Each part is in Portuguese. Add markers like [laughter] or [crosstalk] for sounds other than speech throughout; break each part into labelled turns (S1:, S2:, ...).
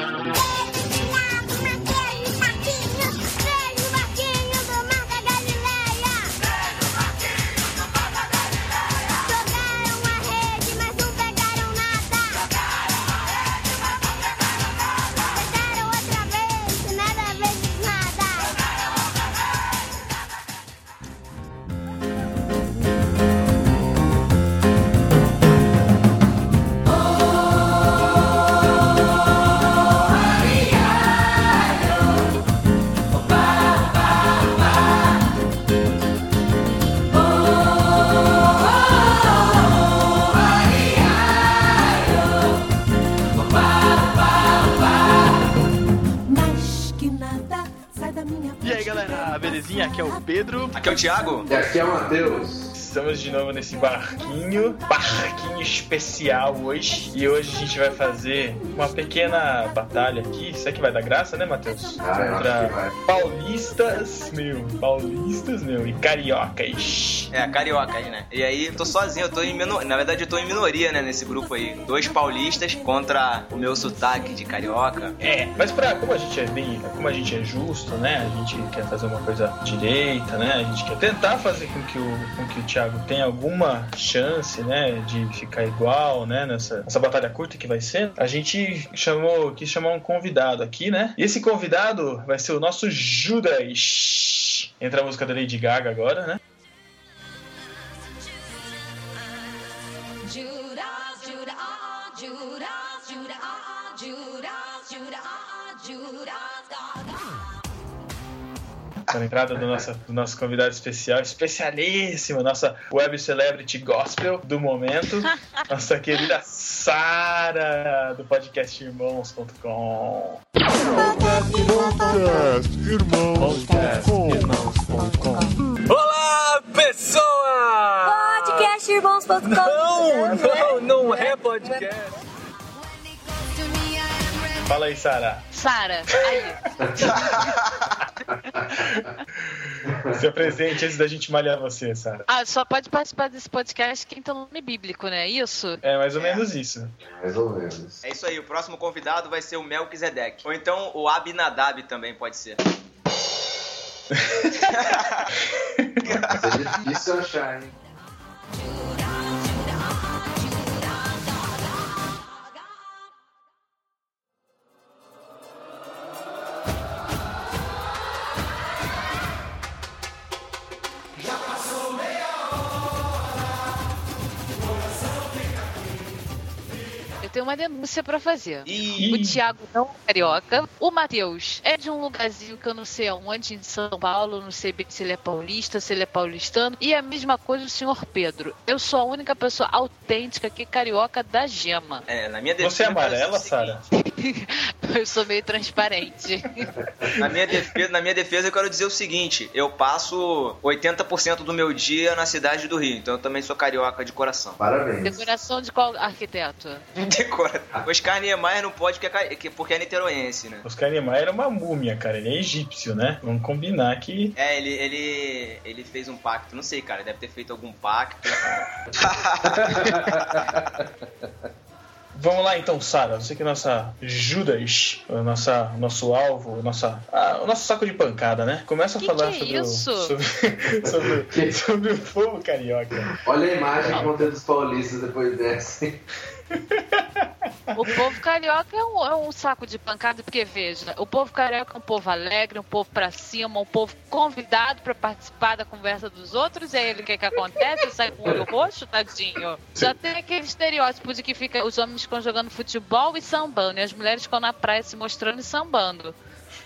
S1: E Aqui é o
S2: Thiago.
S3: E aqui é o Matheus.
S1: Estamos de novo nesse barquinho, barquinho especial hoje. E hoje a gente vai fazer uma pequena batalha aqui. Isso aqui vai dar graça, né, Matheus?
S3: Ah, vai.
S1: paulistas, meu, paulistas, meu, e cariocas.
S2: É, carioca aí, né? E aí, eu tô sozinho, eu tô em minoria. Na verdade, eu tô em minoria, né, nesse grupo aí. Dois paulistas contra o meu sotaque de carioca.
S1: É, mas pra, como a gente é bem, como a gente é justo, né? A gente quer fazer uma coisa direita, né? A gente quer tentar fazer com que o, com que o Thiago tenha alguma chance, né? De ficar igual, né? Nessa, nessa batalha curta que vai ser. A gente chamou, quis chamar um convidado aqui, né? E esse convidado vai ser o nosso Judas. Entra a música da Lady Gaga agora, né? A entrada do nosso, do nosso convidado especial, especialíssimo, nossa web celebrity gospel do momento, [laughs] nossa querida Sara, do podcast irmãos.com.
S2: Olá, pessoa!
S4: Podcastirmãos.com
S2: Não, não, não é podcast.
S1: Fala aí, Sara.
S4: Sara, aí. [laughs]
S1: Se apresente antes da gente malhar você, Sara.
S4: Ah, só pode participar desse podcast quem tem nome bíblico, né? Isso?
S1: É mais ou menos isso.
S3: Mais ou menos.
S2: É isso aí, o próximo convidado vai ser o Melquisedeque. Ou então o Abinadab também pode ser. [laughs]
S3: Mas é difícil achar, hein?
S4: Uma denúncia pra fazer.
S2: E
S4: O Thiago não é carioca. O Matheus é de um lugarzinho que eu não sei aonde, em São Paulo. Não sei bem se ele é paulista, se ele é paulistano. E a mesma coisa o senhor Pedro. Eu sou a única pessoa autêntica aqui carioca da gema.
S2: é, na minha defesa.
S1: Você é amarela,
S2: o
S1: Sara? [laughs]
S4: Eu sou meio transparente.
S2: Na minha, defesa, na minha defesa, eu quero dizer o seguinte: eu passo 80% do meu dia na cidade do Rio, então eu também sou carioca de coração.
S3: Parabéns.
S4: Decoração de qual arquiteto?
S2: De O Oscar Niemeyer não pode porque é, porque é niteroense, né?
S1: Oscar Niemeyer era uma múmia, cara. Ele é egípcio, né? Vamos combinar que.
S2: É, ele, ele, ele fez um pacto, não sei, cara, deve ter feito algum pacto. [laughs]
S1: Vamos lá então, Sara. Você que é nossa Judas, o nossa, nosso alvo, o nossa, ah, o nosso saco de pancada, né? Começa a
S4: Que
S1: falar
S4: que é
S1: sobre, o,
S4: isso?
S1: sobre, [laughs] sobre, [laughs] sobre o povo carioca.
S3: Olha a imagem que vão ter dos paulistas depois dessa.
S4: O povo carioca é um, é um saco de pancada, porque veja, o povo carioca é um povo alegre, um povo pra cima, um povo convidado pra participar da conversa dos outros, aí ele que que acontece? Sai com o olho roxo, tadinho. Já tem aquele estereótipo de que fica, os homens ficam jogando futebol e sambando, e as mulheres ficam na praia se mostrando e sambando.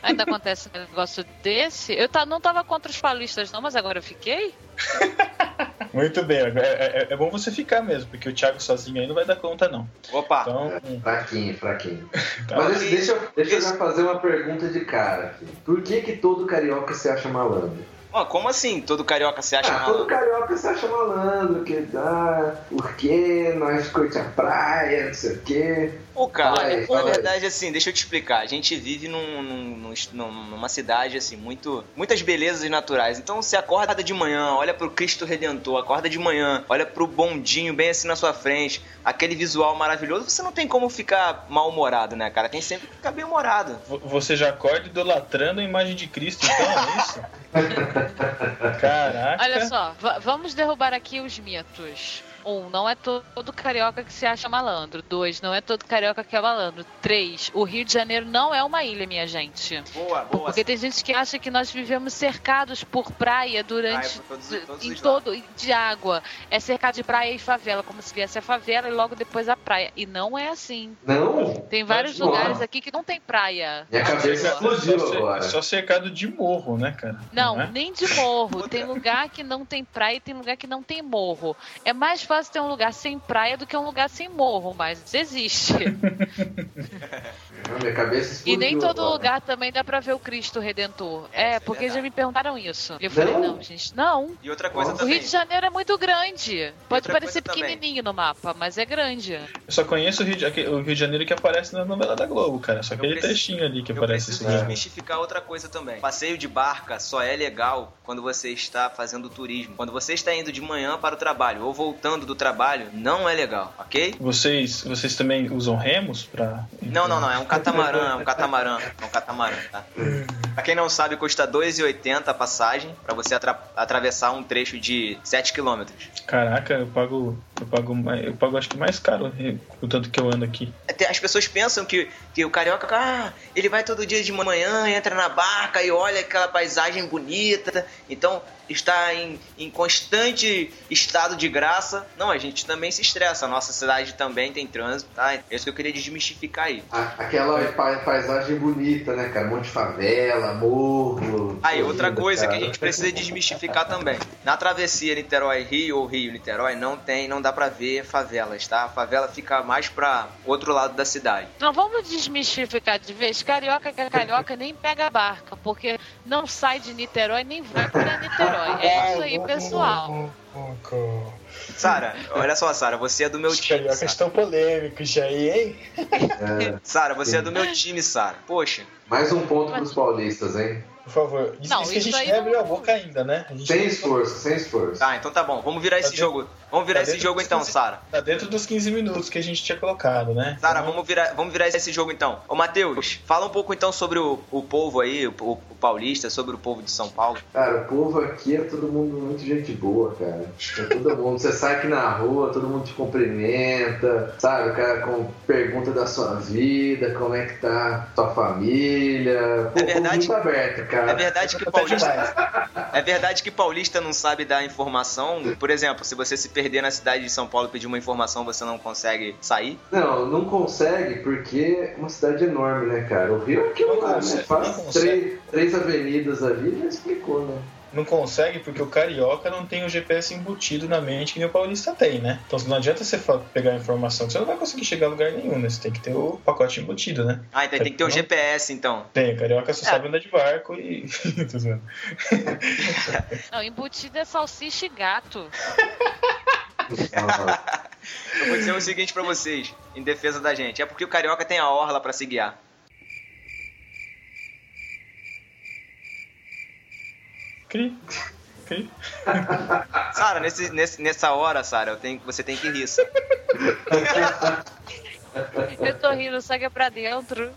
S4: Ainda acontece um negócio desse? Eu tá, não tava contra os paulistas não, mas agora eu fiquei? [laughs]
S1: Muito bem, é, é- é bom você ficar mesmo, porque o Thiago sozinho aí não vai dar conta, não.
S2: Opa!
S1: Então,
S3: Fraquinho, fraquinho. [laughs]
S1: tá.
S3: Mas deixa, deixa eu, deixa eu já fazer uma pergunta de cara aqui. Por que que todo carioca se acha malandro?
S2: Ó, como assim todo carioca se acha
S3: Ah,
S2: malandro?
S3: todo carioca se acha malandro, que ah, porque nós curte a praia, não sei o quê.
S2: Pô, cara,
S3: aí,
S2: na
S3: aí.
S2: verdade, assim, deixa eu te explicar. A gente vive num, num- num- numa cidade, assim, muito, muitas belezas naturais. Então, você acorda de manhã, olha pro Cristo Redentor, acorda de manhã, olha pro bondinho bem assim na sua frente, aquele visual maravilhoso, você não tem como ficar mal-humorado, né, cara? Tem sempre que ficar bem-humorado.
S1: Vo- Você já acorda idolatrando a imagem de Cristo, então é isso? [laughs] Caraca.
S4: Olha só, va- vamos derrubar aqui os mitos. Um, não é to- todo carioca que se acha malandro. Dois, não é todo carioca que é malandro. Três, o Rio de Janeiro não é uma ilha, minha gente.
S2: Boa, boa.
S4: Porque tem gente que acha que nós vivemos cercados por praia durante.
S2: Praia por todos- todos
S4: em todo. de água. É cercado de praia e favela, como se viesse a favela e logo depois a praia. E não é assim.
S3: Não?
S4: Tem vários
S3: Não.
S4: lugares aqui que não tem praia.
S3: Minha cabeça explodiu agora.
S1: só cercado de morro, né, cara?
S4: Não,
S1: é?
S4: nem de morro. [laughs] Tem lugar que não tem praia e tem lugar que não tem morro. É mais fácil ter um lugar sem praia do que um lugar sem morro, mas existe. [laughs]
S3: Minha cabeça
S4: E nem todo
S3: agora.
S4: lugar também dá pra ver o Cristo Redentor.
S2: É,
S4: É,
S2: é
S4: porque já me perguntaram isso. Eu falei,
S3: Não?
S4: não, gente, não.
S2: E outra coisa
S3: Nossa.
S4: O
S2: também.
S4: Rio de Janeiro é muito grande. Pode parecer
S2: coisa também.
S4: pequenininho no mapa, mas é grande.
S1: Eu só conheço o Rio, de, o Rio de Janeiro que aparece na novela da Globo, cara. Só
S2: Eu
S1: aquele
S2: preciso-
S1: trechinho ali que
S2: Eu
S1: aparece
S2: preciso
S1: isso. né?
S2: desmistificar outra coisa também. Passeio de barca só é legal quando você está fazendo turismo. Quando você está indo de manhã para o trabalho ou voltando do trabalho, não é legal, ok?
S1: Vocês, vocês também usam remos pra.
S2: Não, não, não. É um catamarã, é um catamarã. É um catamarã, tá? Pra quem não sabe, custa R$ 2,80 a passagem pra você atra- atravessar um trecho de 7 km.
S1: Caraca, eu pago. Eu pago, mais- eu pago acho que mais caro o tanto que eu ando aqui.
S2: As pessoas pensam que, que o carioca, ah, ele vai todo dia de manhã, entra na barca e olha aquela paisagem bonita. Então está em, em constante estado de graça. Não, a gente também se estressa. A nossa cidade também tem trânsito, tá? É isso que eu queria desmistificar aí.
S3: Aquela pa- paisagem bonita, né, cara? Um monte de favela, morro.
S2: Aí, outra coisa que
S3: cara.
S2: a gente precisa desmistificar também. Na travessia Niterói-Rio ou Rio-Niterói não tem, não dá pra ver favelas, tá? A favela fica mais pra outro lado da cidade.
S4: Não vamos desmistificar de vez. Carioca que é carioca nem pega a barca, porque não sai de Niterói nem vai pra Niterói. É isso aí, pessoal.
S2: Sara, olha só, Sara, você é do meu
S5: Os
S2: time.
S5: cariocas
S2: Sara.
S5: estão polêmicos aí, hein?
S3: É,
S2: Sara, você é do meu time, Sara. Poxa,
S3: mais um ponto pros paulistas, hein?
S1: Por favor. Diz
S4: Não,
S1: diz que a
S4: isso
S1: gente
S4: não-
S1: abriu a boca ainda, né? A gente
S3: Sem esforço, sem esforço.
S2: tá, então tá bom. Vamos virar esse
S1: Tá
S2: jogo. Vamos virar
S1: tá
S2: esse jogo então,
S1: 15
S2: Sara.
S1: Tá dentro dos 15 minutos que a gente tinha colocado, né?
S2: Sara,
S1: Então,
S2: vamos virar, vamos virar esse jogo então. Ô, Matheus, fala um pouco então sobre o, o povo aí, o, o paulista, sobre o povo de São Paulo.
S3: Cara, o povo aqui é todo mundo muito gente boa, cara. É todo mundo. Você sai aqui na rua, todo mundo te cumprimenta, sabe? O cara com pergunta da sua vida, como é que tá tua família. Pô,
S2: É verdade-
S3: muito aberto, cara.
S2: É verdade que paulista, é verdade que paulista não sabe dar informação. Por exemplo, se você se perder na cidade de São Paulo e pedir uma informação, você não consegue sair.
S3: Não, não consegue porque é uma cidade enorme, né, cara? O Rio é aquilo
S1: Não
S3: lá,
S1: consegue,
S3: né?
S1: não
S3: Faz três, três avenidas ali já explicou, né?
S1: Não consegue porque o carioca não tem o GPS embutido na mente que nem o paulista tem, né? Então não adianta você pegar a informação que você não vai conseguir chegar a lugar nenhum, né? Você tem que ter o pacote embutido, né?
S2: Ah, então tem que ter um
S1: Não.
S2: GPS então.
S1: Tem, carioca só
S4: É.
S1: sabe andar de barco e. [laughs]
S4: Não, embutido é salsicha e gato. [laughs] [laughs]
S2: Eu vou dizer o seguinte pra vocês, em defesa da gente. É porque o carioca tem a orla pra se guiar.
S1: Cri. Cri. [laughs]
S2: Sara, nesse, nesse- nessa hora, Sara, você tem que rir. [laughs]
S4: Eu tô rindo, segue pra dentro.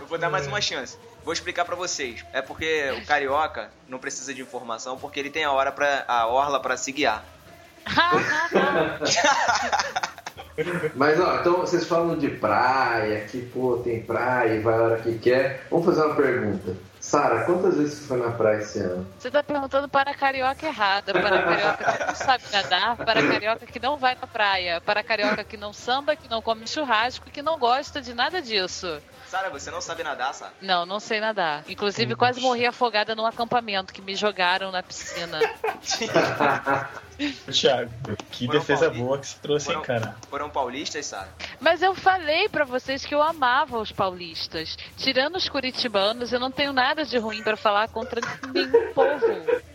S2: Eu vou dar mais uma chance. Vou explicar pra vocês. É porque o carioca não precisa de informação porque ele tem a hora para a orla pra se guiar. [laughs]
S3: Mas ó, então vocês falam de praia, que pô, tem praia e vai a hora que quer. Vamos fazer uma pergunta. Sara, quantas vezes você foi na praia esse ano?
S4: Você tá perguntando para a carioca errada, para a carioca que não sabe nadar, para a carioca que não vai na praia, para a carioca que não samba, que não come churrasco, que não gosta de nada disso.
S2: Sara, você não sabe nadar, Sara?
S4: Não, não sei nadar. Inclusive, quase morri afogada num acampamento que me jogaram na piscina. [laughs]
S1: Thiago, que
S2: Foram
S1: defesa
S2: pauli-
S1: boa que você trouxe, hein,
S2: foram-
S1: cara?
S2: Foram paulistas, Sara?
S4: Mas eu falei pra vocês que eu amava os paulistas. Tirando os curitibanos, eu não tenho nada de ruim pra falar contra nenhum povo.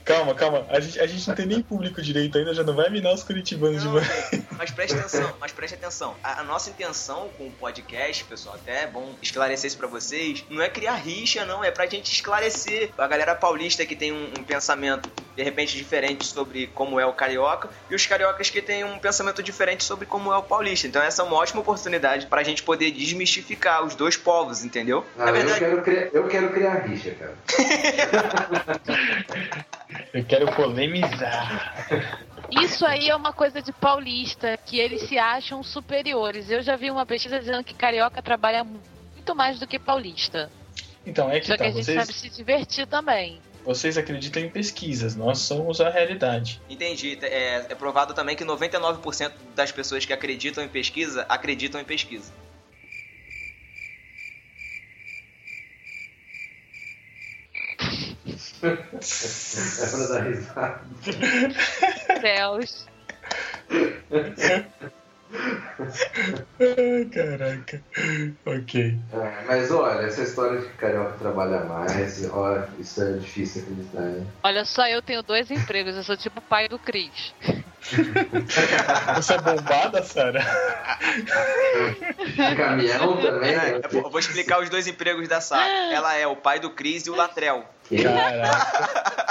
S1: Calma, calma. A gente, a gente não tem nem público direito ainda, já não vai minar os curitibanos de
S2: Não,
S1: manhã.
S2: gente. Mas preste atenção, mas preste atenção. A, a nossa intenção com o podcast, pessoal, até é bom esclarecer isso pra vocês, não é criar rixa, não, é pra gente esclarecer a galera paulista que tem um, um pensamento de repente diferente sobre como é o carioca e os cariocas que têm um pensamento diferente sobre como é o paulista. Então essa é uma ótima oportunidade pra gente poder desmistificar os dois povos, entendeu?
S3: Ah,
S2: Na
S3: eu,
S2: verdade,
S3: quero criar, eu quero criar rixa, cara. [laughs]
S1: Eu quero polemizar.
S4: Isso aí é uma coisa de paulista, que eles se acham superiores. Eu já vi uma pesquisa dizendo que carioca trabalha muito mais do que paulista.
S1: Então, é que
S4: Só que
S1: tá.
S4: a gente
S1: Vocês,
S4: sabe se divertir também.
S1: Vocês acreditam em pesquisas, nós somos a realidade.
S2: Entendi. É, é provado também que 99% das pessoas que acreditam em pesquisa acreditam em pesquisa.
S3: É pra dar risada.
S4: Céus. [laughs]
S1: Ai, caraca. Ok.
S3: É, mas olha, essa história de que carioca trabalha mais, olha, isso é difícil acreditar, hein?
S4: Olha só, eu tenho dois empregos. Eu sou tipo o pai do Cris.
S1: Você é bombada, Sara?
S3: Caminhão também,
S2: É,
S3: né?
S2: eu vou- explicar os dois empregos da Sara. Ela é o pai do Cris e o Latrel.
S1: Caraca.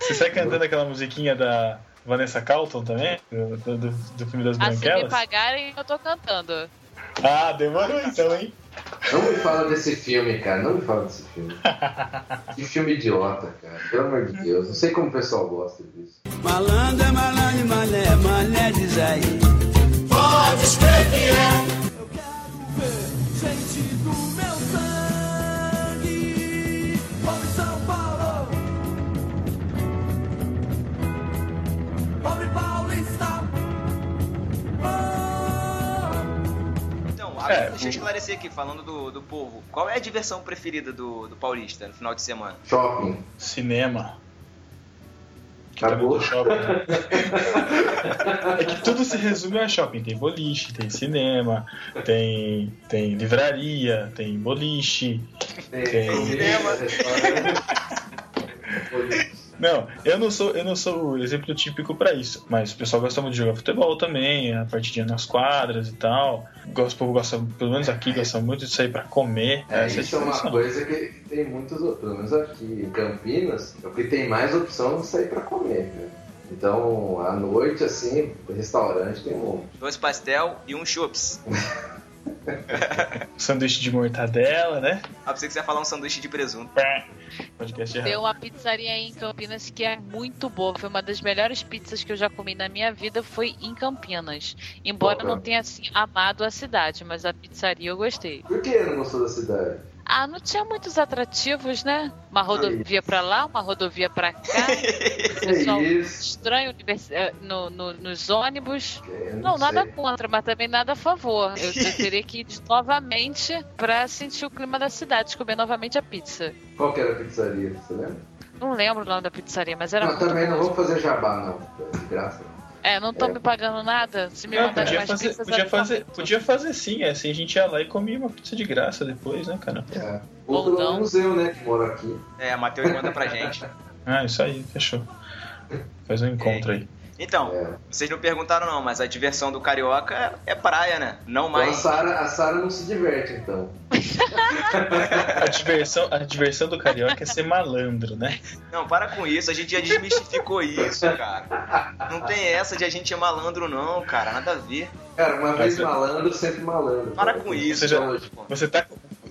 S1: Você sai cantando aquela musiquinha da Vanessa Carlton também? Do, do, do- filme das
S4: Ah, se me
S1: Branquelas?
S4: pagarem, eu tô cantando.
S1: Ah, demorou então, hein?
S3: Não me fala desse filme, cara. Não me fala desse filme. [laughs] Que filme idiota, cara. Pelo amor de Deus. Não sei como o pessoal gosta disso.
S6: Malandro é malandro, mané, mané diz aí. Eu quero ver gente do
S1: É,
S2: deixa eu esclarecer aqui, falando do, do povo. Qual é a diversão preferida do, do paulista no final de semana?
S3: Shopping.
S1: Cinema. Que
S3: Acabou.
S1: tem shopping, né? [laughs] É que tudo se resume a shopping. Tem boliche, tem cinema, tem, tem livraria, tem boliche.
S3: Tem,
S1: Tem.
S2: cinema. [laughs]
S1: Não, eu não sou, eu não sou o exemplo típico pra isso, mas o pessoal gosta muito de jogar futebol também, a partidinha nas quadras e tal. Gosto, o povo gosta, pelo menos aqui, gosta muito de sair pra comer.
S3: É,
S1: Essa
S3: isso é uma coisa que tem muitas outras. Pelo menos aqui em Campinas, é o que tem mais opção de sair pra comer, né? Então, à noite, assim, restaurante tem um.
S2: Dois pastel e um chups. [laughs] [laughs]
S1: Sanduíche de mortadela, né?
S2: Ah, pensei que você ia falar um sanduíche de presunto.
S1: Pé. Podcast
S4: Tem
S1: errado.
S4: uma pizzaria aí em Campinas que é muito boa. Foi uma das melhores pizzas que eu já comi na minha vida. Foi em Campinas. Embora eu não tenha assim amado a cidade, mas a pizzaria eu gostei.
S3: Por que não gostou da cidade?
S4: Ah, não tinha muitos atrativos, né? Uma rodovia pra lá, uma rodovia pra [laughs] cá. Pessoal
S3: Que isso?
S4: estranho eh, no- no- nos ônibus.
S3: Eu
S4: Não, nada
S3: sei.
S4: contra, mas também nada a favor. Eu, eu [laughs] teria que ir novamente pra sentir o clima da cidade, comer novamente a pizza.
S3: Qual que era a pizzaria, você lembra?
S4: Não lembro o nome da pizzaria, mas era
S3: Não, também não vamos fazer jabá, não. De graça.
S4: É, não estão
S3: É.
S4: me pagando nada. Se me
S1: Não,
S4: mandarem
S1: podia
S4: mais
S1: fazer,
S4: pizzas,
S1: podia, fazer, podia fazer sim, é assim a gente ia lá e comia uma pizza de graça depois, né, cara?
S3: É. Ou
S4: Ou
S3: pelo
S4: não.
S3: menos eu, né, que moro aqui.
S2: É, a Matheus manda pra gente.
S1: Ah, isso aí, fechou. Faz um encontro aí.
S2: Então,
S3: É.
S2: vocês não perguntaram não, mas a diversão do carioca é, é praia, né? Não
S3: Então a
S2: mais.
S3: Sara, a Sara não se diverte, então. [laughs]
S1: A diversão, a diversão do carioca é ser malandro, né?
S2: Não, para com isso, a gente já desmistificou isso, cara. Não tem essa de a gente é malandro, não, cara. Nada a ver.
S3: Cara, uma vez malandro, sempre malandro.
S2: Para com isso,
S1: Você já-. Você tá.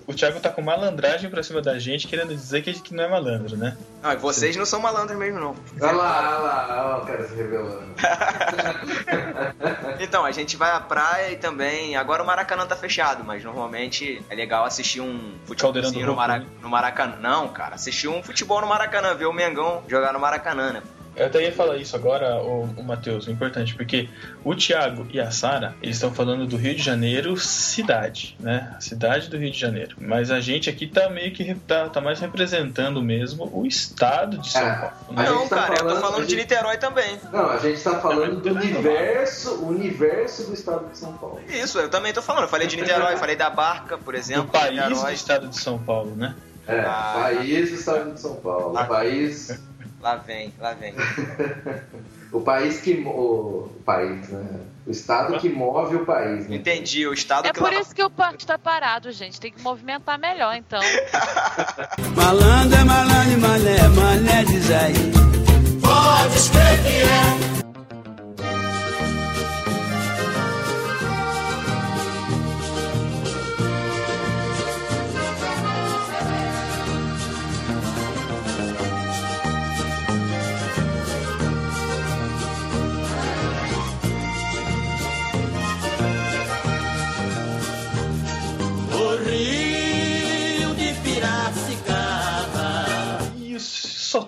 S1: O Thiago tá com malandragem pra cima da gente, querendo dizer que, que não é malandro, né?
S2: Não, e vocês não são malandros mesmo, não.
S3: Olha lá, olha lá, olha o cara se revelando. [laughs]
S2: Então, a gente vai à praia e também. Agora o Maracanã tá fechado, mas normalmente é legal assistir um
S1: do
S2: no, Mara...
S1: Rouco,
S2: no Maracanã. Não, cara, assistir um futebol no Maracanã, ver o Mengão jogar no Maracanã, né?
S1: Eu até ia falar isso agora, o, o Matheus, é importante, porque o Thiago e a Sara, eles estão falando do Rio de Janeiro cidade, né? A cidade do Rio de Janeiro. Mas a gente aqui tá meio que tá, tá mais representando mesmo o estado de São
S3: É.
S1: Paulo.
S3: A
S1: Né?
S2: não,
S3: gente tá
S2: cara, eu
S3: falando-
S2: tô falando
S3: a
S2: de
S3: gente-
S2: Niterói também.
S3: Não, a gente tá falando do
S1: Não, mas-
S3: universo, o universo do estado de São Paulo.
S2: Isso, eu também tô falando. Eu falei de Niterói, falei da Barca, por exemplo.
S1: Do país do
S2: Niterói.
S1: estado de São Paulo, né?
S3: É,
S2: Ah.
S3: país do estado de São Paulo.
S2: Ah.
S3: O país.
S2: Lá vem, lá vem. [laughs]
S3: O país que. O, o país, né? O Estado que move o país. Né?
S2: Entendi, o Estado
S4: É
S2: que
S4: por
S2: lava-
S4: isso que o parque tá parado, gente. Tem que movimentar melhor, então. [laughs]
S6: Malandro é malandro e mané, mané diz aí. Pode escrever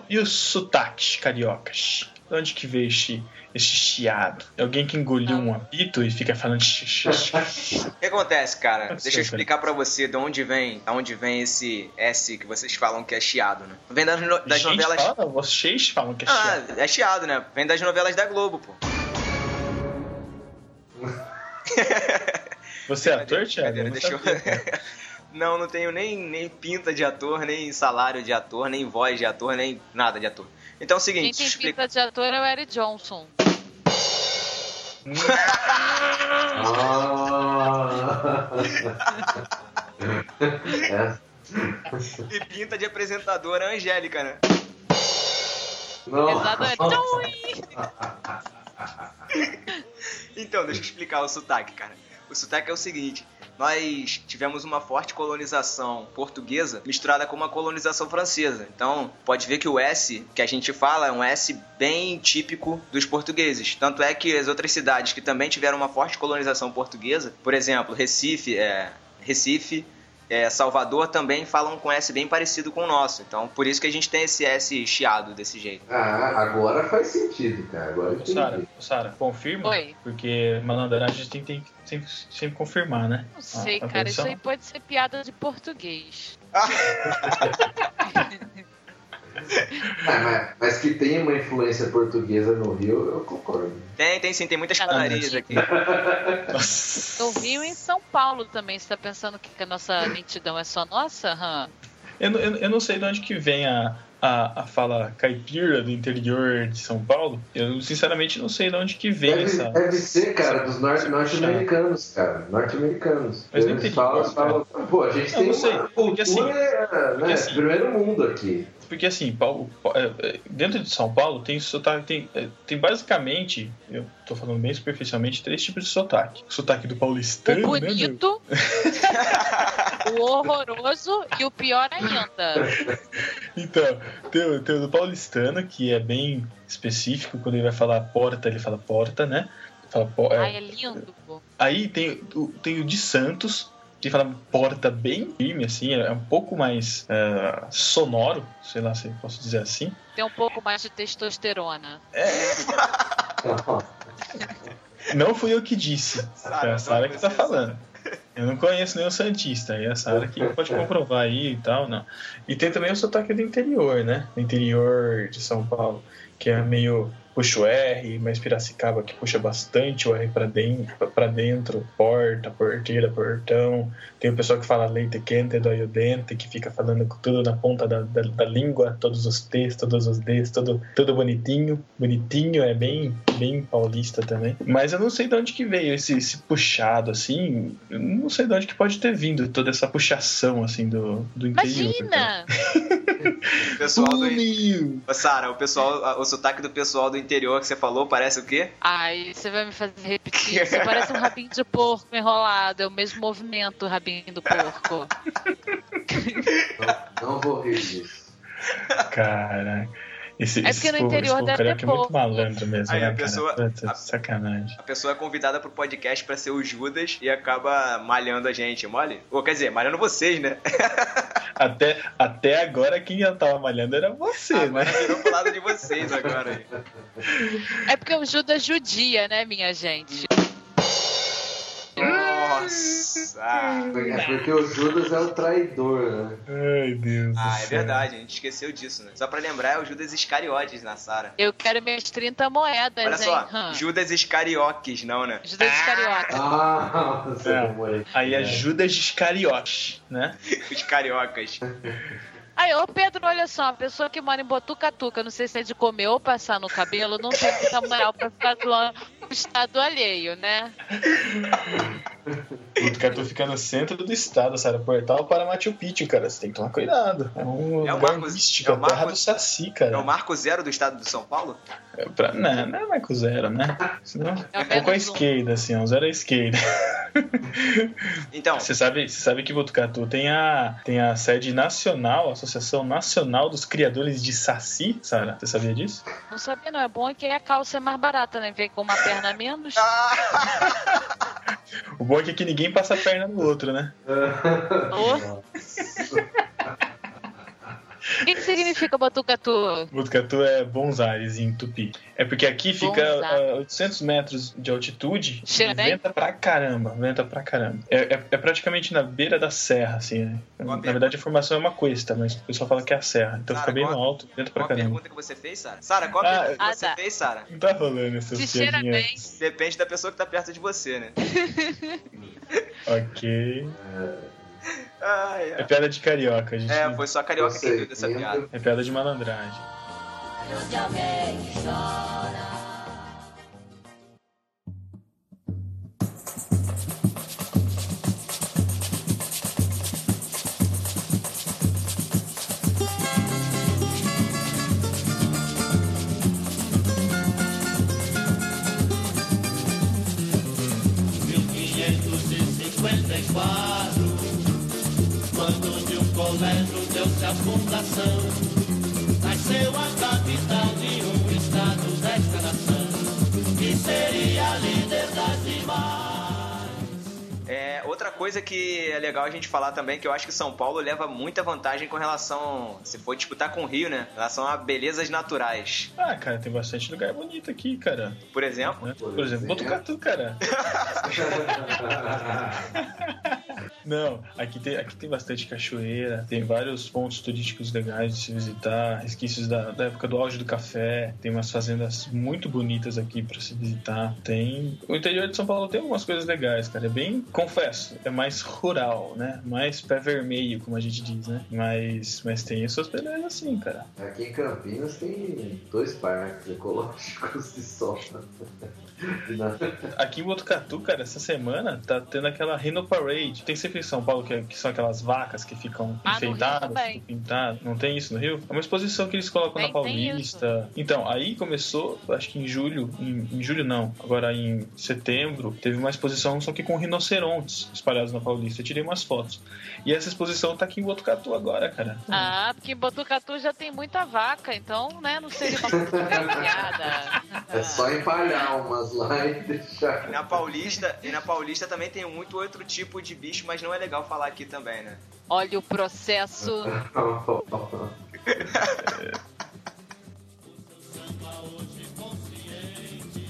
S1: e os sotaques cariocas? De onde que veio este, este chiado? É alguém que engoliu um apito e fica falando xixi.
S2: O que acontece, cara? Deixa eu explicar pra você de onde vem, de onde vem esse S que vocês falam que é chiado, né? Vem das, no- das
S1: Gente,
S2: novelas.
S1: fala, vocês falam que é chiado.
S2: Ah, é chiado, né? Vem das novelas da Globo, pô.
S1: Você é ator, Thiago?
S2: Deixa eu-. Não, não tenho nem, nem pinta de ator, nem salário de ator, nem voz de ator, nem nada de ator. Então é o
S4: Quem
S2: seguinte,
S4: tem
S2: explica.
S4: pinta de ator é o Eric Johnson.
S3: Ah. É. [laughs]
S2: E pinta de apresentadora é a Angélica, né?
S3: Não.
S4: Exatamente. Tchui!
S2: Então, deixa eu explicar o sotaque, cara. O sotaque é o seguinte: nós tivemos uma forte colonização portuguesa misturada com uma colonização francesa. Então, pode ver que o S que a gente fala é um S bem típico dos portugueses. Tanto é que as outras cidades que também tiveram uma forte colonização portuguesa, por exemplo, Recife, é, Recife, é, Salvador também falam com S bem parecido com o nosso. Então, por isso que a gente tem esse S chiado desse jeito.
S3: Ah, agora faz sentido, cara. Agora
S1: Sara, Sara, confirma?
S4: Oi.
S1: Porque malandragem a gente tem, tem que sempre, sempre confirmar, né?
S4: Não sei,
S1: A- a
S4: cara. Isso
S1: produção.
S4: aí pode ser piada de português. [laughs] [laughs]
S3: Ah, mas, mas que tem uma influência portuguesa no Rio, eu concordo.
S2: Tem, tem sim, tem muitas
S4: não.
S2: aqui. [laughs]
S4: No Rio e em São Paulo também. Você tá pensando que a nossa nitidão é só nossa? Hã?
S1: Eu, não- eu, eu não sei de onde que vem a, a, a fala caipira do interior de São Paulo. Eu sinceramente não sei de onde que vem
S3: Deve,
S1: essa.
S3: deve ser, cara, dos norte- norte-americanos, cara. Norte-americanos.
S1: Mas
S3: Eles falam, falam, pô, a gente
S1: Eu
S3: tem
S1: não sei,
S3: uma
S1: porque assim-
S3: cultura,
S1: porque
S3: né,
S1: assim-
S3: primeiro mundo aqui.
S1: Porque assim, Paulo, é, é, dentro de São Paulo tem sotaque, tem, é, tem basicamente, eu tô falando bem superficialmente, três tipos de sotaque. O sotaque do
S4: O
S1: paulistano, né, meu?
S4: bonito, o horroroso e o pior ainda.
S1: Então, tem, o- tem o do paulistano, que é bem específico, quando ele vai falar porta, ele fala porta, né? Fala é.
S4: Ai, é lindo.
S1: Aí tem, o- tem o de Santos, que fala porta bem firme, assim, é um pouco mais é, sonoro, sei lá se eu posso dizer assim.
S4: Tem um pouco mais de testosterona.
S1: Não fui eu que disse,
S2: Sara,
S1: é a Sara que tá falando. Eu não conheço nenhum Santista, aí a Sara que pode comprovar aí e tal, não. E tem também o sotaque do interior, né? Do interior de São Paulo, que é meio puxa o R, mas Piracicaba que puxa bastante o R pra dentro, pra dentro, porta, porteira, portão. Tem o pessoal que fala leite quente, dói o dente, que fica falando com tudo na ponta da, da, da língua, todos os T's, todos os D's, tudo, tudo bonitinho. Bonitinho, é bem, bem paulista também. Mas eu não sei de onde que veio esse, esse puxado, assim. Eu não sei de onde que pode ter vindo toda essa puxação, assim, do, do interior.
S4: Imagina! [laughs]
S2: O pessoal do. Sara, o pessoal, o sotaque do pessoal do interior que você falou parece o quê?
S4: Ai, você vai me fazer repetir. Você parece um rabinho de porco enrolado. É o mesmo movimento, o rabinho do porco. [laughs]
S3: Não, não vou rir disso.
S1: Caraca. Esse,
S4: É porque no interior deve ter
S1: é muito
S4: pouco.
S1: malandro mesmo,
S2: Aí
S1: né,
S2: a
S1: cara?
S2: pessoa-
S1: Puta,
S2: a-
S1: sacanagem.
S2: A pessoa é convidada pro podcast pra ser o Judas e acaba malhando a gente, mole? Ou quer dizer, malhando vocês, né? [laughs]
S1: Até, até agora quem já tava malhando era você,
S2: Agora
S1: né?
S2: virou pro lado de vocês agora. aí.
S4: É porque o Judas judia, né, minha gente?
S2: Nossa!
S3: É porque o Judas é o traidor, né?
S1: Ai, Deus do
S2: Ah, é
S1: céu.
S2: verdade, a gente esqueceu disso, né? Só pra lembrar, é o Judas Iscariotes na Sara.
S4: Eu quero minhas 30 moedas,
S2: Olha
S4: hein?
S2: só,
S4: Hã.
S2: Judas Iscarioques, não, né?
S4: Judas Iscariote.
S3: Ah, você
S1: É. Aí é Judas Iscariote, né? [laughs]
S2: Os cariocas.
S4: Aí ô Pedro, olha só, a pessoa que mora em Botucatuca, não sei se é de comer ou passar no cabelo, não tem muita moral pra ficar zoando [laughs] o estado alheio, né? [laughs]
S1: Botucatu fica no centro do estado, sabe? Portal para Machu Picchu, cara. Você tem que tomar cuidado. É um
S2: É o
S1: lugar
S2: Marcos-
S1: místico,
S2: é o
S1: a terra do Saci,
S2: É
S1: cara.
S2: o marco zero do estado de São Paulo?
S1: É pra, não, não é Marco Zero, né? Senão,
S4: É o
S1: é um pouco à
S4: menos um.
S1: esquerda, assim, é um zero à esquerda. [laughs]
S2: Então,
S1: Você sabe, você sabe que Botucatu tem a, tem a sede nacional, a Associação Nacional dos Criadores de Saci, Sara? Você sabia disso?
S4: Não sabia, não. É bom que a calça é mais barata, né? Vem com uma perna a menos. [laughs]
S1: O bom é que ninguém passa a perna no outro, né? [laughs]
S4: Ô. [laughs] O que, que significa Botucatu?
S1: Botucatu é Bons Aires em Tupi. É porque aqui fica a 800 metros de altitude
S4: Cheira
S1: e
S4: bem?
S1: venta pra caramba, venta pra caramba. É, é- é praticamente na beira da serra, assim, né? Na verdade a formação é uma cuesta, mas o pessoal fala que é a serra. Então
S2: Sara,
S1: fica bem
S2: qual-
S1: no alto, venta pra
S2: qual a
S1: caramba.
S2: pergunta que você fez, Sara? Sara, qual a
S1: Ah,
S2: pergunta que
S4: ah,
S2: você
S4: tá.
S2: fez, Sara?
S1: Não tá rolando essas
S4: Se cheira bem.
S2: Depende da pessoa que tá perto de você, né? [laughs] [laughs]
S1: Ok.
S2: Ai,
S1: É
S2: ai.
S1: piada de carioca, a gente.
S2: É, foi só carioca que entendeu dessa piada.
S1: É piada de malandragem.
S7: de alguém chora.
S6: Deu-se a fundação, nasceu a capital de um estado desta nação, que seria a líder das demais.
S2: É, outra coisa que é legal a gente falar também, que eu acho que São Paulo leva muita vantagem com relação, se for disputar com o Rio, né? Em relação a belezas naturais.
S1: Ah, cara, tem bastante lugar bonito aqui, cara.
S2: Por exemplo,
S1: né?
S3: Por
S1: Por exemplo,
S3: exemplo?
S1: Botucatu, cara. [laughs] [laughs] Não, aqui tem, aqui tem bastante cachoeira, tem vários pontos turísticos legais de se visitar, resquícios da, da época do auge do café, tem umas fazendas muito bonitas aqui pra se visitar. Tem. O interior de São Paulo tem algumas coisas legais, cara. É bem, confesso, é mais rural, né? Mais pé vermelho, como a gente diz, né? Mas, mas tem as suas belezas sim, cara.
S3: Aqui em Campinas tem dois parques ecológicos de sol. [laughs]
S1: Aqui em Botucatu, cara, essa semana tá tendo aquela Rhino Parade. Tem sempre em São Paulo que, que são aquelas vacas que ficam
S4: Ah,
S1: enfeitadas, pintadas. Não tem isso no Rio? É uma exposição que eles colocam
S4: Tem-
S1: na Paulista. Então, aí começou, acho que em julho, em, em julho não, agora em setembro, teve uma exposição só que com rinocerontes espalhados na Paulista. Eu tirei umas fotos. E essa exposição tá aqui em Botucatu agora, cara.
S4: Ah, porque em Botucatu já tem muita vaca, então, né, não seria uma [laughs] piada.
S3: É só empalhar umas lá e deixar.
S2: e na Paulista, e na Paulista também tem muito outro tipo de bicho, mas não é legal falar aqui também, né?
S4: Olha o processo. [laughs]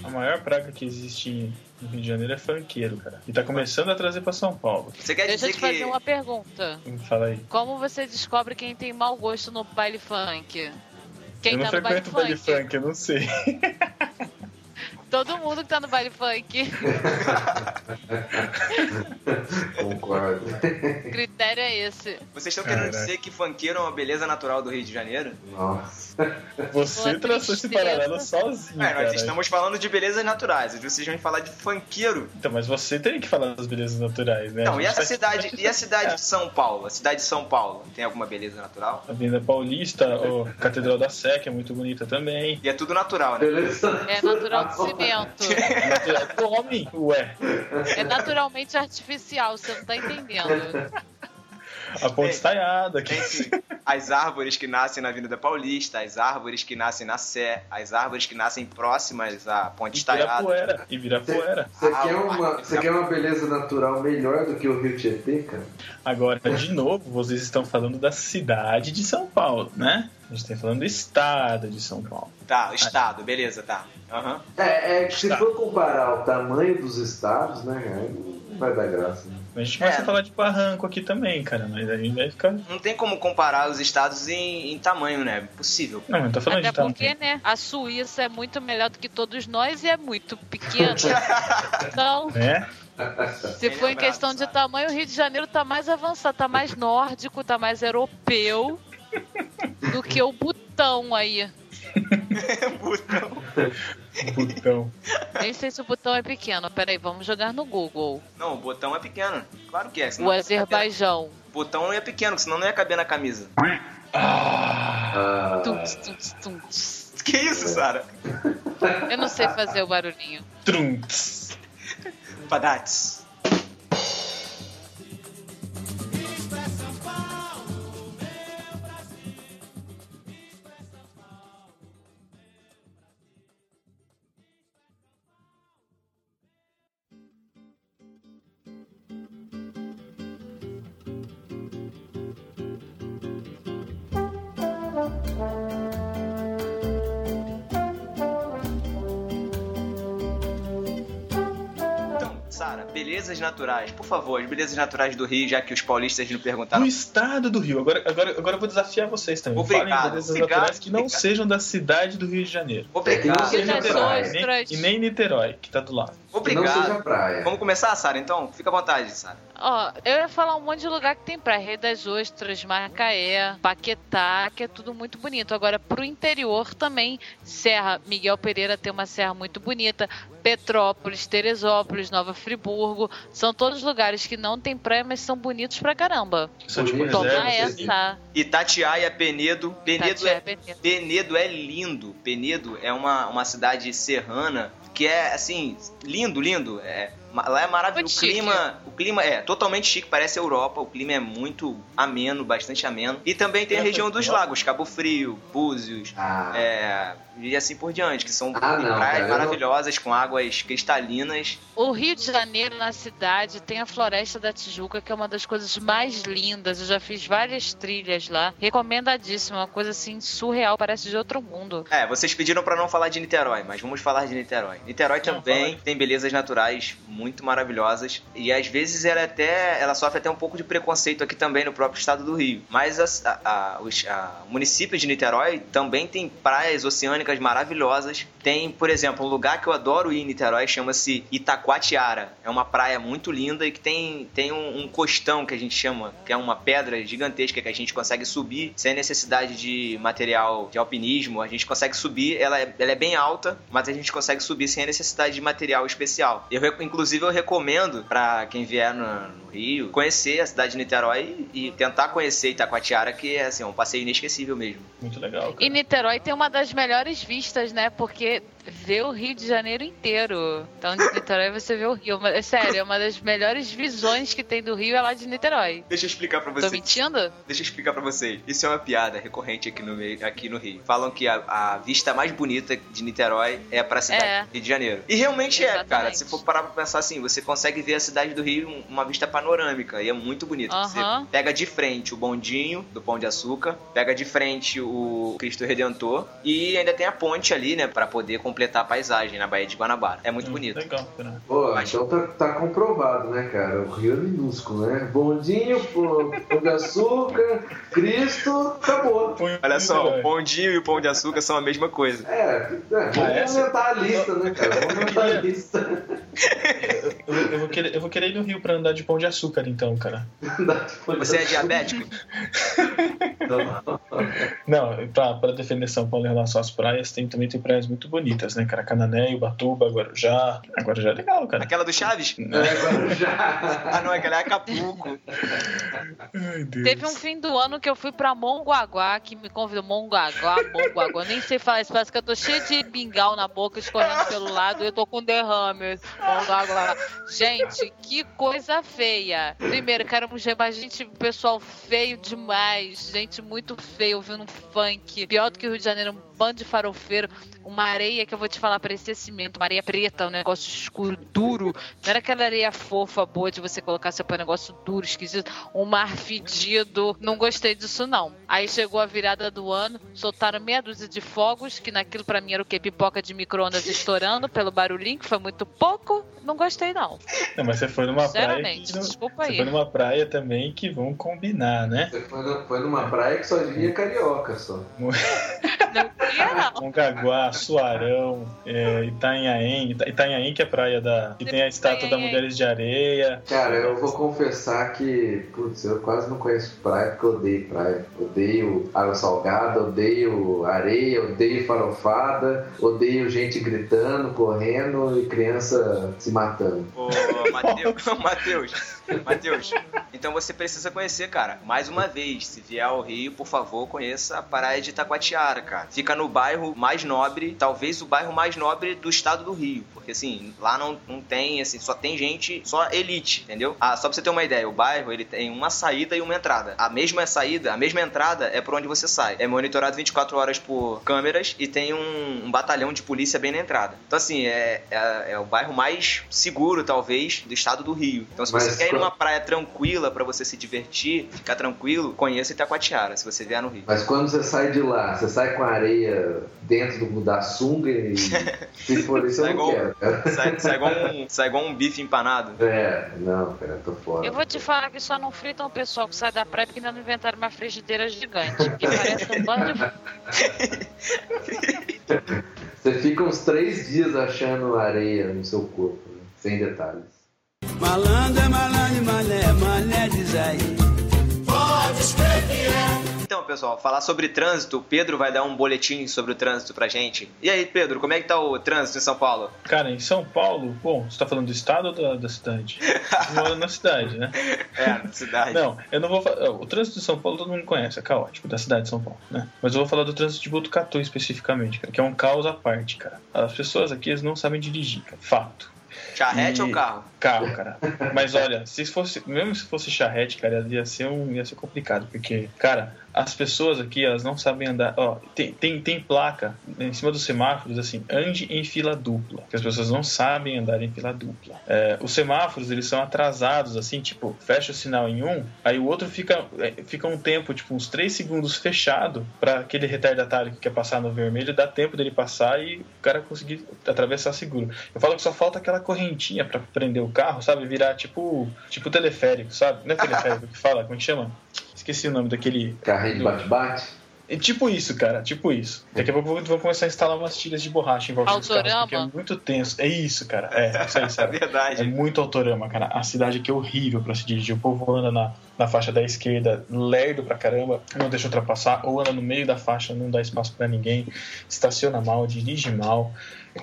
S1: A maior praga que existe no Rio de Janeiro é funkeiro, cara. E tá começando a trazer pra São Paulo.
S2: Você quer
S4: Deixa eu te fazer
S2: que
S4: uma pergunta.
S1: Fala aí.
S4: Como você descobre quem tem mau gosto no baile funk? Quem
S1: eu não
S4: tá no baile
S1: frequento baile
S4: funk?
S1: funk, eu não sei. [laughs]
S4: Todo mundo que tá no baile funk. [laughs]
S3: Concordo.
S4: O critério é esse.
S2: vocês estão querendo
S1: Caraca.
S2: dizer que funkeiro é uma beleza natural do Rio de Janeiro?
S3: Nossa.
S1: Você
S4: Uma
S1: traçou esse paralelo sozinho,
S2: É, nós
S1: cara.
S2: estamos falando de belezas naturais, vocês vão falar de funkeiro.
S1: Então, mas você tem que falar das belezas naturais, né?
S2: Não, e essa
S1: tá-
S2: cidade, e a cidade de São Paulo? A cidade de São Paulo tem alguma beleza natural?
S1: A Avenida Paulista, a Catedral da Sé, que é muito bonita também.
S2: E é tudo natural, né?
S3: Beleza?
S4: É natural de cimento.
S1: Natural do homem, ué.
S4: É naturalmente artificial, você não tá entendendo.
S1: A ponte estaiada. Que...
S2: As árvores que nascem na Avenida Paulista, as árvores que nascem na Sé, as árvores que nascem próximas à Ponte Estaiada.
S1: Ibirapuera. Ibirapuera.
S3: Você
S2: Ah,
S3: quer,
S2: o
S3: uma, você quer uma beleza natural melhor do que o Rio Tietê, cara?
S1: Agora, de novo, vocês estão falando da cidade de São Paulo, né? A gente está falando do estado de São Paulo.
S2: Tá, o estado, beleza, tá. Aham.
S3: É, é que se
S1: Tá.
S3: for comparar o tamanho dos estados, né, vai dar graça. Né?
S1: A gente começa
S2: É.
S1: a falar de barranco aqui também, cara, mas a gente vai ficar.
S2: Não tem como comparar os estados em, em tamanho, né? Impossível.
S1: Não, eu tô falando
S4: Até
S1: de tamanho.
S4: porque, né, a Suíça é muito melhor do que todos nós e é muito pequena. [laughs] Então,
S1: Né?
S4: se for em questão de tamanho, o Rio de Janeiro tá mais avançado, tá mais nórdico, tá mais europeu. do que o botão aí.
S2: Botão. [laughs]
S1: Botão.
S4: Nem sei se o botão é pequeno. Peraí, vamos jogar no Google.
S2: Não, o botão é pequeno. Claro que é.
S4: O Azerbaijão.
S2: O botão não é pequeno, senão não ia caber na camisa.
S1: Ah,
S4: Tunts, tunts, tunts.
S2: Que isso, Sara?
S4: Eu não sei fazer o barulhinho.
S1: trunks.
S2: Padates. Belezas naturais. Por favor, as belezas naturais do Rio, já que os paulistas não perguntaram.
S1: No estado do Rio. Agora, agora, agora eu vou desafiar vocês também.
S2: Obrigado,
S1: Falem belezas
S2: obrigado,
S1: naturais que não
S2: obrigado.
S1: sejam da cidade do Rio de Janeiro.
S2: Obrigado.
S3: Não seja
S1: E nem, e nem Niterói, que tá do lado.
S3: que não seja
S2: Obrigado.
S3: praia.
S2: Vamos começar, Sara, então? Fica à vontade, Sara.
S4: Ó, eu ia falar um monte de lugar que tem praia. Rei das Ostras, Macaé, Paquetá, que é tudo muito bonito. Agora, pro interior também, Serra, Miguel Pereira tem uma serra muito bonita. Petrópolis, Teresópolis, Nova Friburgo. São todos lugares que não tem praia, mas são bonitos pra caramba.
S1: São tipo
S3: Bonito.
S4: Toma
S1: reservas. assim.
S4: essa.
S2: Itatiaia, Penedo. Penedo
S4: Tatiaia,
S2: é,
S4: Penedo.
S2: Penedo é lindo. Penedo é uma, uma cidade serrana que é, assim, lindo, lindo. É, lá é maravilhoso. O clima, o clima é totalmente chique, parece Europa. O clima é muito ameno, bastante ameno. E também tem a região dos lagos, Cabo Frio, Búzios,
S3: Ah,
S2: é, e assim por diante, que são
S3: Ah, não,
S2: praias
S3: cara, eu não-
S2: maravilhosas com águas cristalinas.
S4: O Rio de Janeiro, na cidade, tem a Floresta da Tijuca, que é uma das coisas mais lindas. Eu já fiz várias trilhas lá. Recomendadíssima, uma coisa assim surreal, parece de outro mundo.
S2: É, vocês pediram pra não falar de Niterói, mas vamos falar de Niterói. Niterói também tem belezas naturais muito maravilhosas e às vezes ela é até ela sofre até um pouco de preconceito aqui também no próprio estado do Rio. Mas a- a- a- o município de Niterói também tem praias oceânicas maravilhosas. Tem, por exemplo, um lugar que eu adoro ir em Niterói chama-se Itacoatiara. É uma praia muito linda e que tem, tem um, um costão que a gente chama, que é uma pedra gigantesca que a gente consegue subir sem necessidade de material de alpinismo. A gente consegue subir, ela é, ela é bem alta, mas a gente consegue subir sem a necessidade de material especial. Eu, re- inclusive, eu recomendo para quem vier no, no Rio conhecer a cidade de Niterói e tentar conhecer Itacoatiara, que é assim, um passeio inesquecível mesmo.
S1: Muito legal. Cara.
S4: E Niterói tem uma das melhores vistas, né? Porque vê o Rio de Janeiro inteiro. Então, de Niterói você vê o Rio. É sério, é uma das melhores visões que tem do Rio é lá de Niterói.
S2: Deixa eu explicar para
S4: Tô
S2: vocês.
S4: mentindo?
S2: Deixa eu explicar pra vocês. Isso é uma piada recorrente aqui no, meio- aqui no Rio. Falam que a, a vista mais bonita de Niterói é pra cidade
S4: É.
S2: do Rio de Janeiro. E realmente é,
S4: Exatamente.
S2: cara. Se for parar pra pensar assim, você consegue ver a cidade do Rio um- uma vista panorâmica e é muito bonito. Você
S4: Aham.
S2: pega de frente o bondinho do Pão de Açúcar, pega de frente o Cristo Redentor e ainda tem a ponte ali, né, Pra poder completar a paisagem na Baía de Guanabara. É muito
S1: Hum,
S2: bonito.
S1: Legal, cara.
S3: Pô,
S2: Mas-
S3: então tá, tá comprovado, né, cara? O Rio é minúsculo, né? Bondinho, pô, pão de açúcar, Cristo, acabou.
S2: Olha só, o
S1: Legal.
S2: bondinho e o Pão de Açúcar são a mesma coisa.
S3: É, é vamos
S1: Ah, essa-
S3: aumentar a lista, né, cara? Vamos aumentar a lista.
S1: Eu, eu vou querer, eu vou querer ir no Rio pra andar de pão de açúcar, então, cara.
S2: Você é diabético?
S1: Não, pra, pra defender São Paulo em relação às praias, tem, também tem praias muito bonitas, né, cara? Canané, Ubatuba, Guarujá. Agora já é legal, cara.
S2: Aquela do Chaves?
S3: É, agora já.
S2: Ah, não, aquela é Acapulco.
S1: Ai, Deus.
S4: Teve um fim do ano que eu fui pra Mongaguá, que me convidou. Mongaguá, Mongaguá. Nem sei falar isso, parece que eu tô cheia de bingal na boca, escorrendo pelo lado e eu tô com derrame. Mongaguá. Gente, que coisa feia. Primeiro, quero chamar gente, pessoal feio demais. Gente muito feia, ouvindo um funk. Pior do que o Rio de Janeiro, um bando de farofeiro. Uma areia que eu vou te falar, parecia cimento. Uma areia preta, um negócio escuro, duro. Não era aquela areia fofa, boa de você colocar seu pé, um negócio duro, esquisito. Um mar fedido. Não gostei disso, não. Aí chegou a virada do ano, soltaram meia dúzia de fogos, que naquilo pra mim era o quê? Pipoca de micro-ondas estourando pelo barulhinho, que foi muito pouco. Não gostei, não. não.
S1: Mas você foi numa praia.
S4: Sinceramente,
S1: Que,
S4: desculpa
S1: você
S4: aí.
S1: foi numa praia também que vão combinar, né?
S3: Você foi, no- foi numa praia que só via carioca só.
S4: Não queria, não. [laughs]
S1: Mongaguá, Suarão, é, Itanhaém. Ita- Itanhaém, que é a praia da. que tem a estátua da. Mulheres de Areia.
S3: Cara, eu vou confessar que, putz, eu quase não conheço praia porque eu odeio praia. Odeio água salgada, odeio areia, odeio farofada, odeio gente gritando, correndo e criança se matando.
S2: Ô, Matheus, [laughs] Matheus, Matheus, então você precisa conhecer, cara. Mais uma vez, se vier ao Rio, por favor, conheça a praia de Itacoatiara, cara. Fica no bairro mais nobre, talvez o bairro mais nobre do estado do Rio. Porque, assim, lá não, não tem, assim, só tem gente, só elite, entendeu? Ah, só pra você ter uma ideia, o bairro, ele tem uma saída e uma entrada. A mesma saída, a mesma entrada é por onde você sai. É monitorado 24 horas por câmeras e tem um, um batalhão de polícia bem na entrada. Então, assim, é, é, é o bairro mais seguro, talvez, do estado do Rio. Então, se
S3: Mas
S2: você quer ir numa praia tranquila pra você se divertir, ficar tranquilo, conheça Itacoatiara, se você vier no Rio.
S3: Mas quando você sai de lá, você sai com a areia dentro do, da sunga e [laughs] se for isso eu
S2: Sai
S3: não
S2: igual-
S3: quero.
S2: Sai, sai igual um, sai igual um bife empanado.
S3: É, não, cara, tô fora.
S4: Eu vou te falar que só não fritam o pessoal que sai da praia porque ainda não inventaram uma frigideira gigante. Que parece um bando de.
S3: Você fica uns três dias achando areia no seu corpo, né? sem detalhes.
S8: Malandro é malandro, mané, mané diz aí.
S2: Então, pessoal, falar sobre trânsito, o Pedro vai dar um boletim sobre o trânsito pra gente. E aí, Pedro, como é que tá o trânsito em São Paulo?
S1: Cara, em São Paulo, bom, você tá falando do estado ou da, da cidade? [laughs] Mora na cidade, né?
S2: É, na cidade.
S1: Não, eu não vou falar. O trânsito de São Paulo todo mundo conhece, é caótico, da cidade de São Paulo, né? Mas eu vou falar do trânsito de Botucatu especificamente, cara, que é um caos à parte, cara. As pessoas aqui eles não sabem dirigir, cara. Fato.
S2: Charrete
S1: E-
S2: ou carro?
S1: Carro, cara. [laughs] Mas olha, se fosse, mesmo se fosse charrete, cara, ia ser, um, ia ser complicado, porque, cara, as pessoas aqui, elas não sabem andar. Ó, tem, tem, tem placa em cima dos semáforos, assim, ande em fila dupla. Que as pessoas não sabem andar em fila dupla. É, os semáforos, eles são atrasados, assim, tipo, fecha o sinal em um, aí o outro fica, é, fica um tempo, tipo, uns 3 segundos fechado para aquele retardatário que quer passar no vermelho, dá tempo dele passar e o cara conseguir atravessar seguro. Eu falo que só falta aquela correntinha para prender o carro, sabe? Virar tipo, tipo teleférico, sabe? Não é teleférico que fala, como é chama? Esqueci o nome daquele.
S3: Carrinho de bate-bate?
S1: É tipo isso, cara, tipo isso. Daqui a pouco vão começar a instalar umas tiras de borracha em volta dos carros,
S4: Autorama?
S1: porque é muito tenso. É isso, cara. É, isso aí,
S2: É
S1: sabe? [laughs] É
S2: verdade.
S1: muito autorama, cara. A cidade aqui é horrível pra se dirigir. O povo anda na, na faixa da esquerda, lerdo pra caramba, não deixa ultrapassar, ou anda no meio da faixa, não dá espaço pra ninguém, estaciona mal, dirige mal.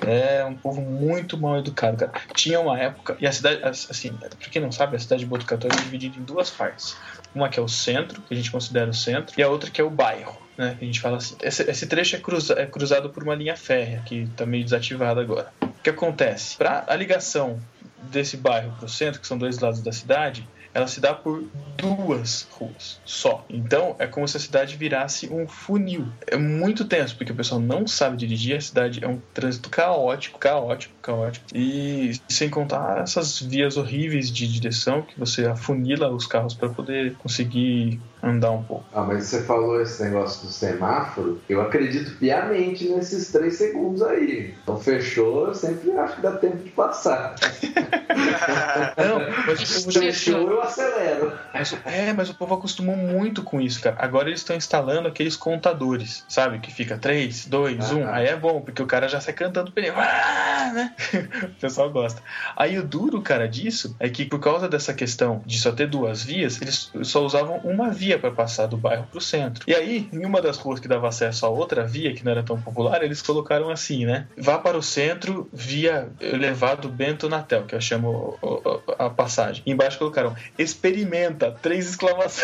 S1: É um povo muito mal educado, cara. Tinha uma época, e a cidade, assim, pra quem não sabe, a cidade de Botucatu é dividida em duas partes. Uma que é o centro, que a gente considera o centro, e a outra que é o bairro, né? Que a gente fala assim. Esse, esse trecho é, cruza, é cruzado por uma linha férrea, que tá meio desativada agora. O que acontece? Para a ligação desse bairro para o centro, que são dois lados da cidade, ela se dá por duas ruas só. Então é como se a cidade virasse um funil. É muito tenso, porque o pessoal não sabe dirigir, a cidade é um trânsito caótico, caótico, caótico. E sem contar essas vias horríveis de direção que você afunila os carros para poder conseguir andar um pouco.
S3: Ah, mas você falou esse negócio do semáforo, eu acredito piamente nesses três segundos aí. Então fechou, eu sempre acho que dá tempo de passar. [laughs]
S1: Não, mas o
S3: Fechou, eu acelero.
S1: Mas, é, mas o povo acostumou muito com isso, cara. Agora eles estão instalando aqueles contadores, sabe? Que fica 3, 2,
S3: Ah,
S1: 1.
S3: ah.
S1: Aí é bom, porque o cara já sai cantando pneu. Ah, né? [laughs] O pessoal gosta. Aí o duro, cara, disso é que por causa dessa questão de só ter duas vias, eles só usavam uma via para passar do bairro pro centro. E aí, em uma das ruas que dava acesso a outra via, que não era tão popular, eles colocaram assim, né? Vá para o centro via elevado Bento Natel, que eu chamo o- o- a passagem. Embaixo colocaram experimenta, três exclamações.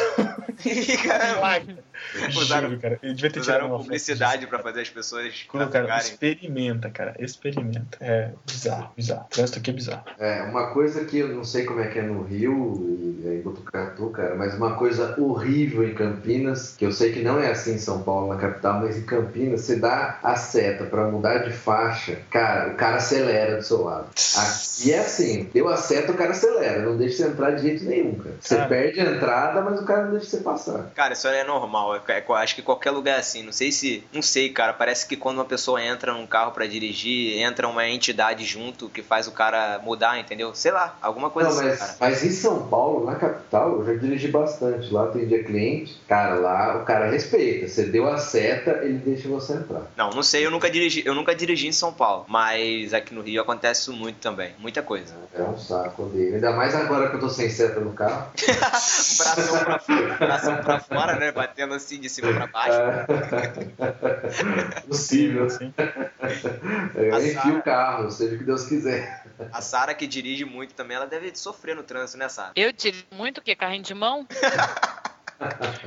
S1: [laughs]
S2: Caramba, Usaram-
S1: Juro, cara. Eu devia ter tirado
S2: usaram publicidade pra fazer as pessoas.
S1: Colocaram
S2: navegarem.
S1: experimenta, cara. Experimenta. É bizarro, bizarro. O trânsito aqui é bizarro.
S3: É, uma coisa que eu não sei como é que é no Rio, e em Botucatu, cara, mas uma coisa horrível em Campinas, que eu sei que não é assim em São Paulo, na capital, mas em Campinas, você dá a seta pra mudar de faixa, cara, o cara acelera do seu lado. Aqui é assim, deu a seta, o cara acelera, não deixa você entrar de jeito nenhum, cara. Você
S1: Cara.
S3: perde a entrada, mas o cara não deixa você passar.
S2: Cara, isso aí é normal. É- é- acho que qualquer lugar é assim. Não sei se. Não sei, cara. Parece que quando uma pessoa entra num carro pra dirigir, entra uma entidade junto que faz o cara mudar, entendeu? Sei lá, alguma coisa
S3: Não,
S2: assim,
S3: mas,
S2: cara.
S3: mas em São Paulo, na capital, eu já dirigi bastante. Lá atendia cliente. Cara, lá o cara respeita. Você deu a seta, ele deixa você entrar.
S2: Não, não sei, eu nunca dirigi, eu nunca dirigi em São Paulo, mas aqui no Rio acontece isso muito também, muita coisa.
S3: É um saco dele. Ainda mais agora que eu tô sem seta no carro. [laughs]
S2: bração pra bração pra fora, né, batendo assim de cima pra baixo. [laughs]
S3: É. Possível.
S1: Assim.
S3: Eu
S2: A
S3: enfio
S2: Sara-
S3: o carro, seja o que Deus quiser.
S2: A Sara que dirige muito também, ela deve sofrer no trânsito, né, Sara?
S4: Eu tiro muito o quê? Carrinho de mão?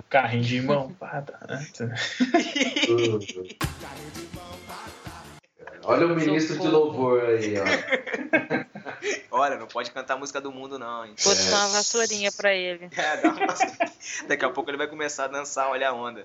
S1: Carrinho de mão, pata, né? [laughs]
S3: Olha o ministro de louvor aí, ó. [laughs]
S2: Olha, não pode cantar a música do mundo não, hein?
S4: Vou dar uma vassourinha pra ele. [laughs]
S2: É, dá uma... Daqui a pouco ele vai começar a dançar, olha a onda.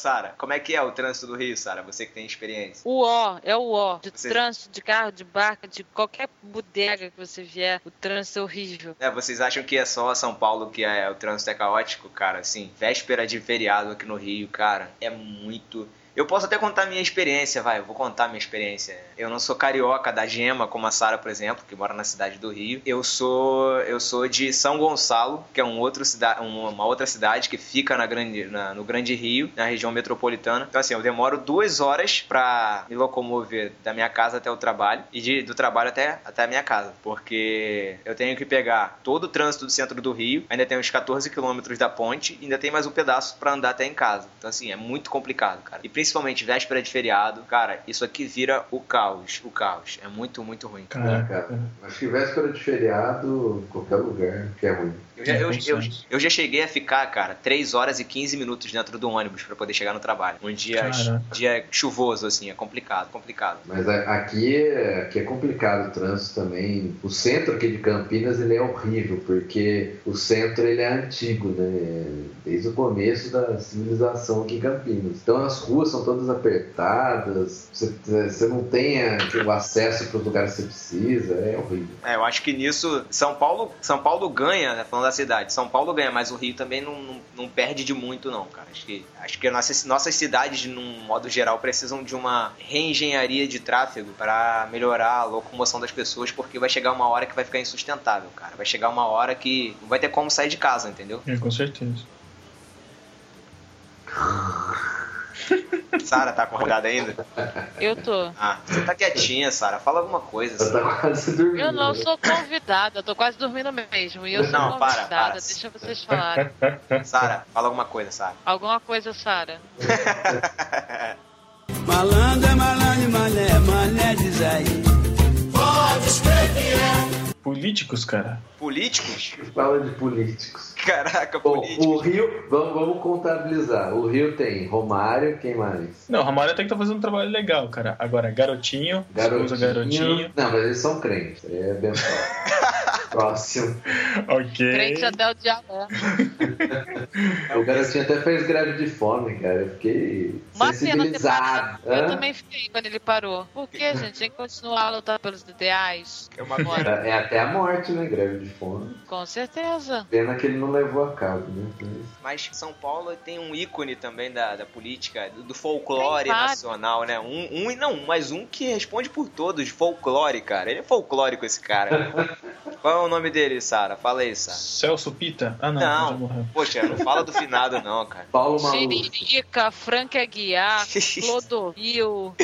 S2: Sara, como é que é o trânsito do Rio, Sara? Você que tem experiência.
S4: O ó, é o ó. De trânsito, de carro, de barca, de qualquer bodega que você vier, o trânsito é horrível.
S2: É, vocês acham que é só São Paulo que é, o trânsito é caótico, cara? Assim, véspera de feriado aqui no Rio, cara, é muito. Eu posso até contar minha experiência, vai, eu vou contar minha experiência. Eu não sou carioca da Gema, como a Sara, por exemplo, que mora na cidade do Rio. Eu sou eu sou de São Gonçalo, que é um outro uma outra cidade que fica na grande, na- no Grande Rio, na região metropolitana. Então, assim, eu demoro duas horas pra me locomover da minha casa até o trabalho e de- do trabalho até, até a minha casa, porque eu tenho que pegar todo o trânsito do centro do Rio, ainda tem uns 14 quilômetros da ponte, ainda tem mais um pedaço pra andar até em casa. Então, assim, é muito complicado, cara. E principalmente véspera de feriado, cara, isso aqui vira o caos, o caos. É muito, muito ruim.
S1: Caraca.
S3: Cara, acho que véspera de feriado, qualquer lugar, que é ruim.
S2: Eu já,
S1: É,
S2: eu, eu, eu já cheguei a ficar, cara, 3 horas e 15 minutos dentro do ônibus pra poder chegar no trabalho. Um dia,
S1: Caraca.
S2: dia chuvoso, assim, é complicado, complicado.
S3: Mas aqui é, aqui é complicado o trânsito também. O centro aqui de Campinas ele é horrível, porque o centro ele é antigo, né? Desde o começo da civilização aqui em Campinas. Então as ruas são todas apertadas, você, você não tem é, o acesso para os lugares que você precisa, é horrível.
S2: É, eu acho que nisso São Paulo, São Paulo ganha, né, falando da cidade. São Paulo ganha, mas o Rio também não, não, não perde de muito não, cara. Acho que acho que nossas nossas cidades, num modo geral, precisam de uma reengenharia de tráfego para melhorar a locomoção das pessoas, porque vai chegar uma hora que vai ficar insustentável, cara. Vai chegar uma hora que não vai ter como sair de casa, entendeu?
S1: É, com certeza. [laughs]
S2: Sara, tá acordada ainda?
S4: Eu tô.
S2: Ah, você tá quietinha, Sara. Fala alguma coisa.
S3: Tá quase dormindo.
S4: Eu não sou convidada, eu tô quase dormindo mesmo. E eu sou
S2: Não, para,
S4: convidada,
S2: para.
S4: deixa vocês falarem.
S2: Sara, fala alguma coisa, Sara.
S4: Alguma coisa, Sara? [laughs]
S8: Malandro é malandro, mané, mané diz aí.
S1: Políticos, cara.
S2: Políticos?
S3: Fala de políticos.
S2: Caraca,
S3: Bom,
S2: políticos.
S3: o Rio, vamos, vamos contabilizar. O Rio tem Romário, quem mais?
S1: Não, o Ramalho até que tá fazendo um trabalho legal, cara. Agora, garotinho, esposa garotinho.
S3: Não, mas eles são crentes. Aí é abençoado. [laughs] Próximo.
S1: Ok.
S4: Crente até o diabo. é. [laughs]
S3: O garotinho até fez greve de fome, cara. Eu fiquei
S4: Uma
S3: sensibilizado.
S4: parado. Eu também fiquei quando ele parou. Por que, gente? Tem que continuar a lutar pelos ideais.
S2: É uma
S4: Agora,
S3: É até a morte, né? Greve de fome.
S4: com certeza.
S3: Pena que ele não levou a cabo, né? Mas-
S2: São Paulo tem um ícone também da, da política, do, do folclore nacional, né? Um, um, não, mas um que responde por todos, folclore, cara. Ele é folclórico, esse cara. [laughs] Qual é o nome dele, Sara? Fala aí, Sara.
S1: Celso Pita? Ah, não,
S2: Não. Poxa, não fala do finado, não, cara. [laughs]
S3: Paulo Maluf.
S4: Tiririca, Frank Aguiar, [laughs] Clodovil.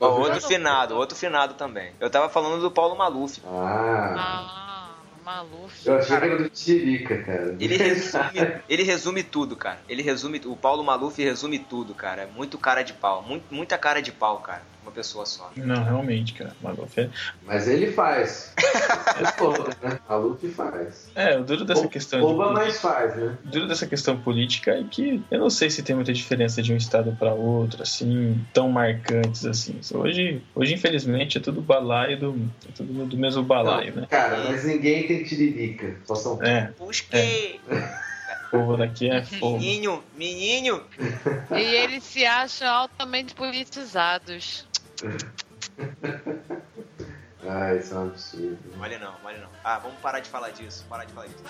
S3: Não,
S2: outro finado, outro finado também. Eu tava falando do Paulo Maluf.
S3: Ah,
S4: Ah, Maluf.
S3: eu achei que era do Tirica, cara.
S2: Ele [laughs] resume, ele resume tudo, cara. Ele resume. O Paulo Maluf resume tudo, cara. É muito cara de pau. Muito, muita cara de pau, cara. Uma pessoa só.
S1: Não, realmente, cara. Maluf é...
S3: Mas ele faz. [laughs] É foda, né? A Luffy faz.
S1: É, o duro dessa questão de
S3: Oba mais faz, né?
S1: O duro dessa questão política é que eu não sei se tem muita diferença de um estado para outro, assim, tão marcantes assim. Hoje, hoje infelizmente, é tudo balaio do, é tudo do mesmo balaio, né?
S3: Cara, mas ninguém tem tiririca. Só são
S1: É,
S2: Busquei!
S1: o povo daqui é fogo.
S2: Menino, menino! [laughs]
S4: E eles se acham altamente politizados. [laughs]
S3: Ah, isso é um absurdo.
S2: Olha não, olha não. Ah, vamos parar de falar disso, parar de falar disso.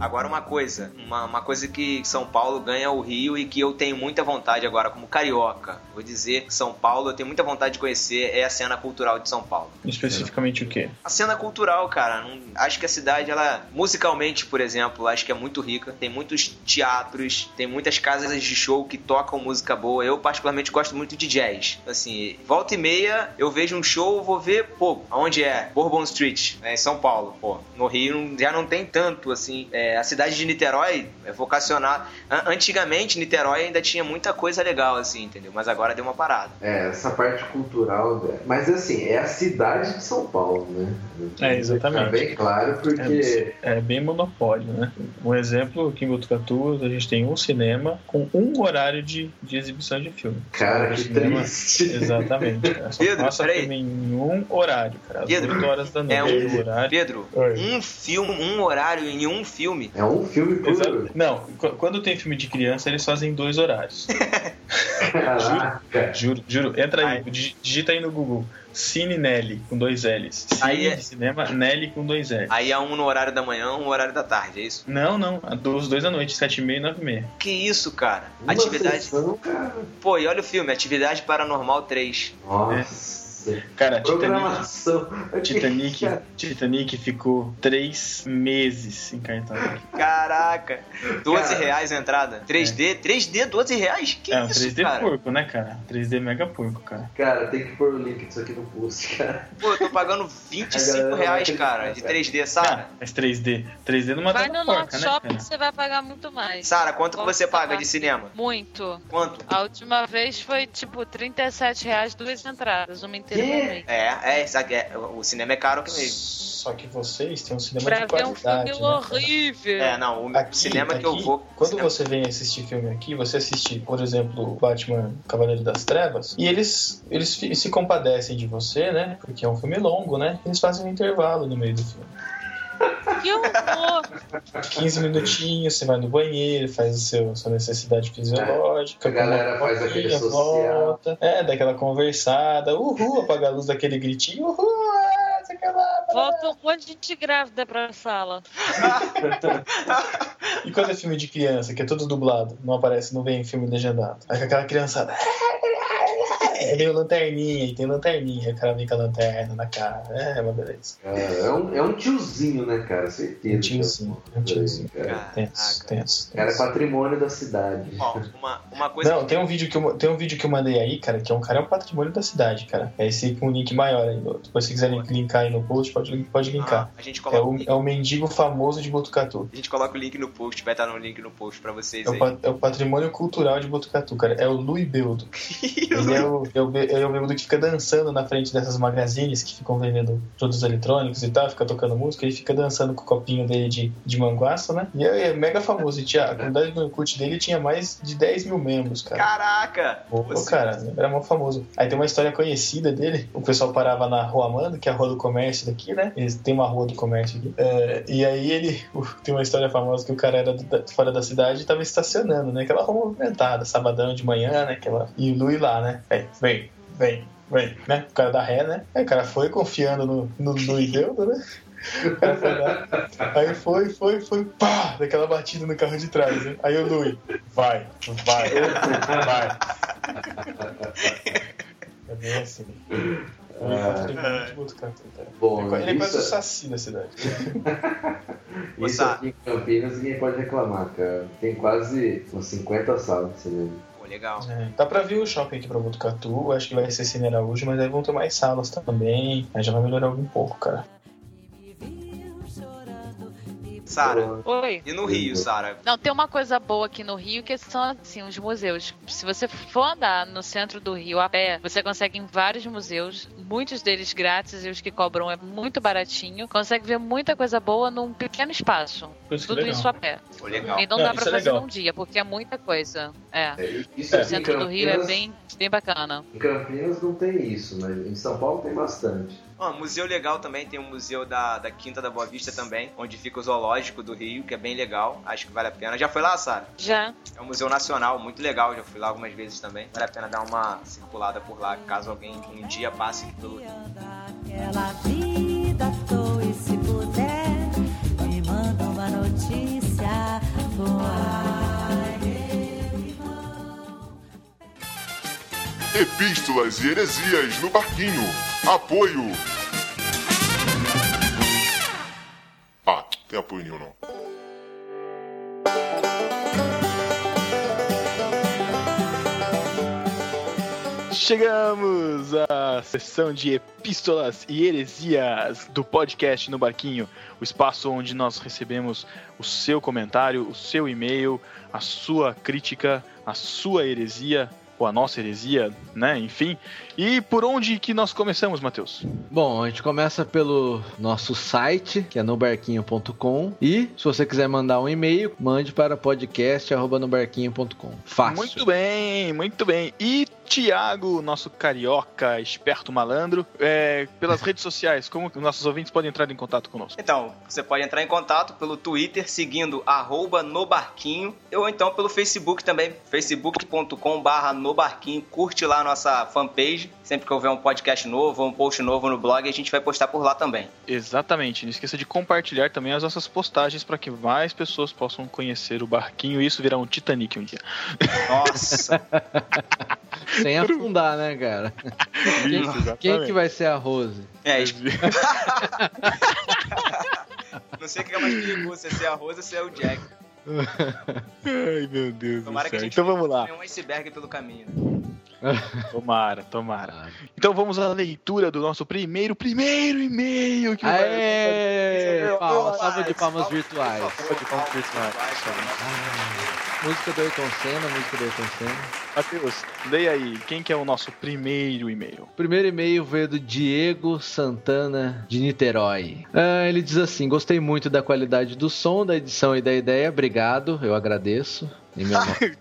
S2: Agora uma coisa, uma, uma coisa que São Paulo ganha o Rio e que eu tenho muita vontade agora como carioca. Vou dizer que São Paulo eu tenho muita vontade de conhecer é a cena cultural de São Paulo.
S1: Especificamente o quê?
S2: A cena cultural, cara, não- acho que a cidade, ela, musicalmente, por exemplo, acho que é muito rica. Tem muitos teatros, tem muitas casas de show que tocam música boa. Eu, particularmente, gosto muito de jazz. Assim, volta e meia, eu vejo um show, vou ver, pô, aonde é? Bourbon Street, né, em São Paulo. Pô, no Rio já não tem tanto, assim. É, a cidade de Niterói é vocacional. An- Antigamente, Niterói ainda tinha muita coisa legal, assim, entendeu? Mas agora deu uma parada.
S3: É, essa parte cultural. né? Mas assim, é a cidade de São Paulo, né?
S1: É, exatamente.
S3: Fica bem claro, porque.
S1: É bem monopólio, né? Um exemplo, aqui em Botucatu, a gente tem um cinema com um horário de, de exibição de filme.
S3: Cara, que
S1: Cinema-
S3: triste.
S1: Exatamente. Só
S2: Pedro,
S1: passa filme em um horário, cara. Às
S2: Pedro,
S1: 8 horas da noite.
S2: é um-. Pedro, um filme, um horário em um filme.
S3: É um filme por.
S1: Exato. Não, qu- quando tem filme de criança, eles fazem dois horários. [laughs]
S3: Caraca.
S1: Juro, juro. Entra aí,
S2: Ai.
S1: dig- digita aí no Google. Cine Nelly, com dois L's. Cine
S2: Aí é-
S1: de cinema Nelly com dois L's.
S2: Aí é um no horário da manhã, um no horário da tarde, é isso?
S1: Não, não. Dos dois da noite, sete e meia e nove e meia.
S2: Que isso, cara?
S3: Uma
S2: Atividade.
S3: sessão, cara.
S2: Pô, e olha o filme, Atividade Paranormal 3.
S3: Nossa.
S1: Cara, Titanic,
S3: Programação. [laughs]
S1: Titanic,
S3: Cara,
S1: Titanic ficou três meses em cartão.
S2: Caraca! 12
S3: Cara.
S2: reais a entrada. 3D? 3D, 12 reais? Que
S1: é, um
S2: isso,
S1: 3D
S2: cara?
S1: porco, né, cara? 3D mega porco, cara.
S3: Cara, tem que pôr o link disso aqui no post, cara.
S2: Pô, eu tô pagando
S3: A
S2: 25
S3: galera vai
S2: reais, cara, de
S3: cara.
S2: 3D, Sara.
S1: Mas 3D. 3D numa
S4: Vai no
S1: porca, né,
S4: Shopping
S1: cara?
S4: que você vai pagar muito mais.
S2: Sara, quanto que você paga de cinema?
S4: Muito.
S2: Quanto?
S4: A última vez foi tipo 37 reais duas entradas, uma inteira
S3: Quê?
S4: pra.
S2: É, é, é, o cinema é caro que mesmo.
S1: Só que vocês têm um cinema
S4: Pra
S1: de
S4: ver um
S1: qualidade,
S4: filme
S1: né, cara?
S4: horrível.
S2: É, não, o
S1: Aqui,
S2: cinema que eu
S1: aqui,
S2: vou.
S1: Quando
S2: cinema-
S1: você vem assistir filme aqui, você assiste, por exemplo, Batman Cavaleiro das Trevas, e eles, eles se compadecem de você, né? Porque é um filme longo, né? Eles fazem um intervalo no meio do filme.
S4: Que horror!
S1: 15 minutinhos, você vai no banheiro, faz o seu, sua necessidade fisiológica.
S3: A galera faz aquele
S1: copinha,
S3: social.
S1: volta, é, dá aquela conversada, uhul, apaga a luz daquele gritinho, uhul, ah.
S4: Volta um monte de gente grávida pra sala. [laughs]
S1: E quando é filme de criança, que é todo dublado, não aparece, não vem filme legendado. Aí com aquela criançada. É meio lanterninha, tem lanterninha, o cara vem com a lanterna na cara. É, uma beleza.
S3: Cara, é, um, é um tiozinho, né, cara? Certeza.
S1: Um tiozinho, um tiozinho.
S3: Cara,
S1: Tenso,
S2: Caraca.
S1: tenso.
S3: cara é patrimônio da cidade.
S2: Ó, uma, uma coisa.
S1: Não, tem um, vídeo que eu, tem um vídeo que eu mandei aí, cara, que é um cara é um patrimônio da cidade, cara. É esse com um link maior aí. Depois se quiserem linkar aí no post, pode, pode
S2: Ah,
S1: linkar.
S2: a gente
S1: É
S2: coloca o
S1: o,
S2: link.
S1: é o mendigo famoso de Botucatu.
S2: A gente coloca o link no post, vai estar no link no post pra vocês
S1: É o, é o patrimônio cultural de Botucatu, cara. É o Louis Beldo. [laughs] Ele é o, é, o, be- é o bêbado que fica dançando na frente dessas magazines que ficam vendendo produtos eletrônicos e tal, fica tocando música, ele fica dançando com o copinho dele de, de manguaça, né? E é, é mega famoso. E tinha, a comunidade do Orkut dele tinha mais de 10 mil membros, cara.
S2: Caraca!
S1: Pô,
S2: Você-
S1: cara, era mó famoso. Aí tem uma história conhecida dele. O pessoal parava na Rua Amanda, que é a rua do comércio daqui, né? Eles tem uma rua do comércio aqui. É, e aí ele. tem uma história famosa que o cara era do- da- fora da cidade e tava estacionando, né? Aquela rua movimentada, sabadão de manhã, né? Aquela... E o Lui lá, né? Vem, vem, vem, vem, né? O cara da ré, né? Aí o cara foi confiando no, no Lui Beldo, né? [laughs] Aí foi, foi, foi, pá! Daquela batida no carro de trás, né? Aí o Lui, vai, vai, vai. É bem assim.
S3: Ah. Bom,
S1: Ele é quase- o saci da cidade.
S3: isso aqui em Campinas ninguém pode reclamar, cara. Tem quase uns 50 salas de cinema.
S2: Legal.
S9: É, dá pra vir o shopping aqui pra Botucatu, acho que vai ser Cine Araújo, mas aí vão ter mais salas também, aí já vai melhorar um pouco, cara.
S2: Sara,
S4: Oi.
S2: e no Rio, Sara?
S4: Não, tem uma coisa boa aqui no Rio que são assim, os museus. Se você for andar no centro do Rio a pé, você consegue em vários museus, muitos deles grátis e os que cobram é muito baratinho. Consegue ver muita coisa boa num pequeno espaço.
S9: Isso
S4: Tudo
S9: legal.
S4: isso a pé.
S2: Pô, legal.
S4: E não
S9: Não,
S4: dá pra
S9: é
S4: fazer
S9: legal.
S4: num dia, porque é muita coisa. É.
S10: É, Isso
S4: O centro do Rio é
S10: Campinas-
S4: bem, bem bacana.
S10: Em Campinas não tem isso, mas em São Paulo tem bastante.
S2: Ó, museu legal também, tem o museu da, da Quinta da Boa Vista também, onde fica o zoológico do Rio, que é bem legal, acho que vale a pena. Já foi lá, Sara?
S4: Já.
S2: É um museu nacional, muito legal, já fui lá algumas vezes também. Vale a pena dar uma circulada por lá, caso alguém um dia passe pelo Rio.
S7: Aquela vida à toa se puder, me manda uma notícia boa.
S11: Epístolas e heresias no barquinho. Apoio. Ah, tem apoio nenhum não.
S1: Chegamos à sessão de epístolas e heresias do podcast no Barquinho, o espaço onde nós recebemos o seu comentário, o seu e-mail, a sua crítica, a sua heresia ou a nossa heresia, né? Enfim. E por onde que nós começamos, Matheus?
S3: Bom, a gente começa pelo nosso site, que é nobarquinho.com. E se você quiser mandar um e-mail, mande para podcast.nobarquinho.com. Fácil.
S1: Muito bem, muito bem. E Tiago, nosso carioca, esperto malandro, é, pelas redes sociais, como nossos ouvintes podem entrar em contato conosco?
S2: Então, você pode entrar em contato pelo Twitter, seguindo arroba nobarquinho, ou então pelo Facebook também, facebook.com barra nobarquinho. Curte lá a nossa fanpage, sempre que houver um podcast novo ou um post novo no blog, a gente vai postar por lá também.
S1: Exatamente. Não esqueça de compartilhar também as nossas postagens para que mais pessoas possam conhecer o barquinho e isso virar um Titanic um dia.
S2: Nossa, [laughs]
S3: Sem afundar, né, cara?
S1: Isso,
S3: Quem que vai ser a Rose?
S2: é isso. [laughs] Não sei o que é mais perigoso, se é ser a Rosa ou se é o Jack.
S1: Ai, meu Deus
S2: Tomara
S1: do
S2: que a
S1: céu.
S2: gente
S1: Então vamos lá.
S2: tenha um iceberg pelo caminho.
S1: Tomara, tomara. Então vamos à leitura do nosso primeiro, primeiro e-mail que vai-
S3: Aê! Palma, salva de palmas
S2: Palmas,
S3: virtuais.
S1: Salva de palmas virtuais.
S3: Música do Ayrton Senna, música do Ayrton Senna.
S1: Matheus, leia aí. Quem que é o nosso primeiro e-mail?
S3: O primeiro e-mail veio do Diego Santana de Niterói. Ah, ele diz assim: Gostei muito da qualidade do som, da edição e da ideia. Obrigado, eu agradeço. Em meu [laughs] nome.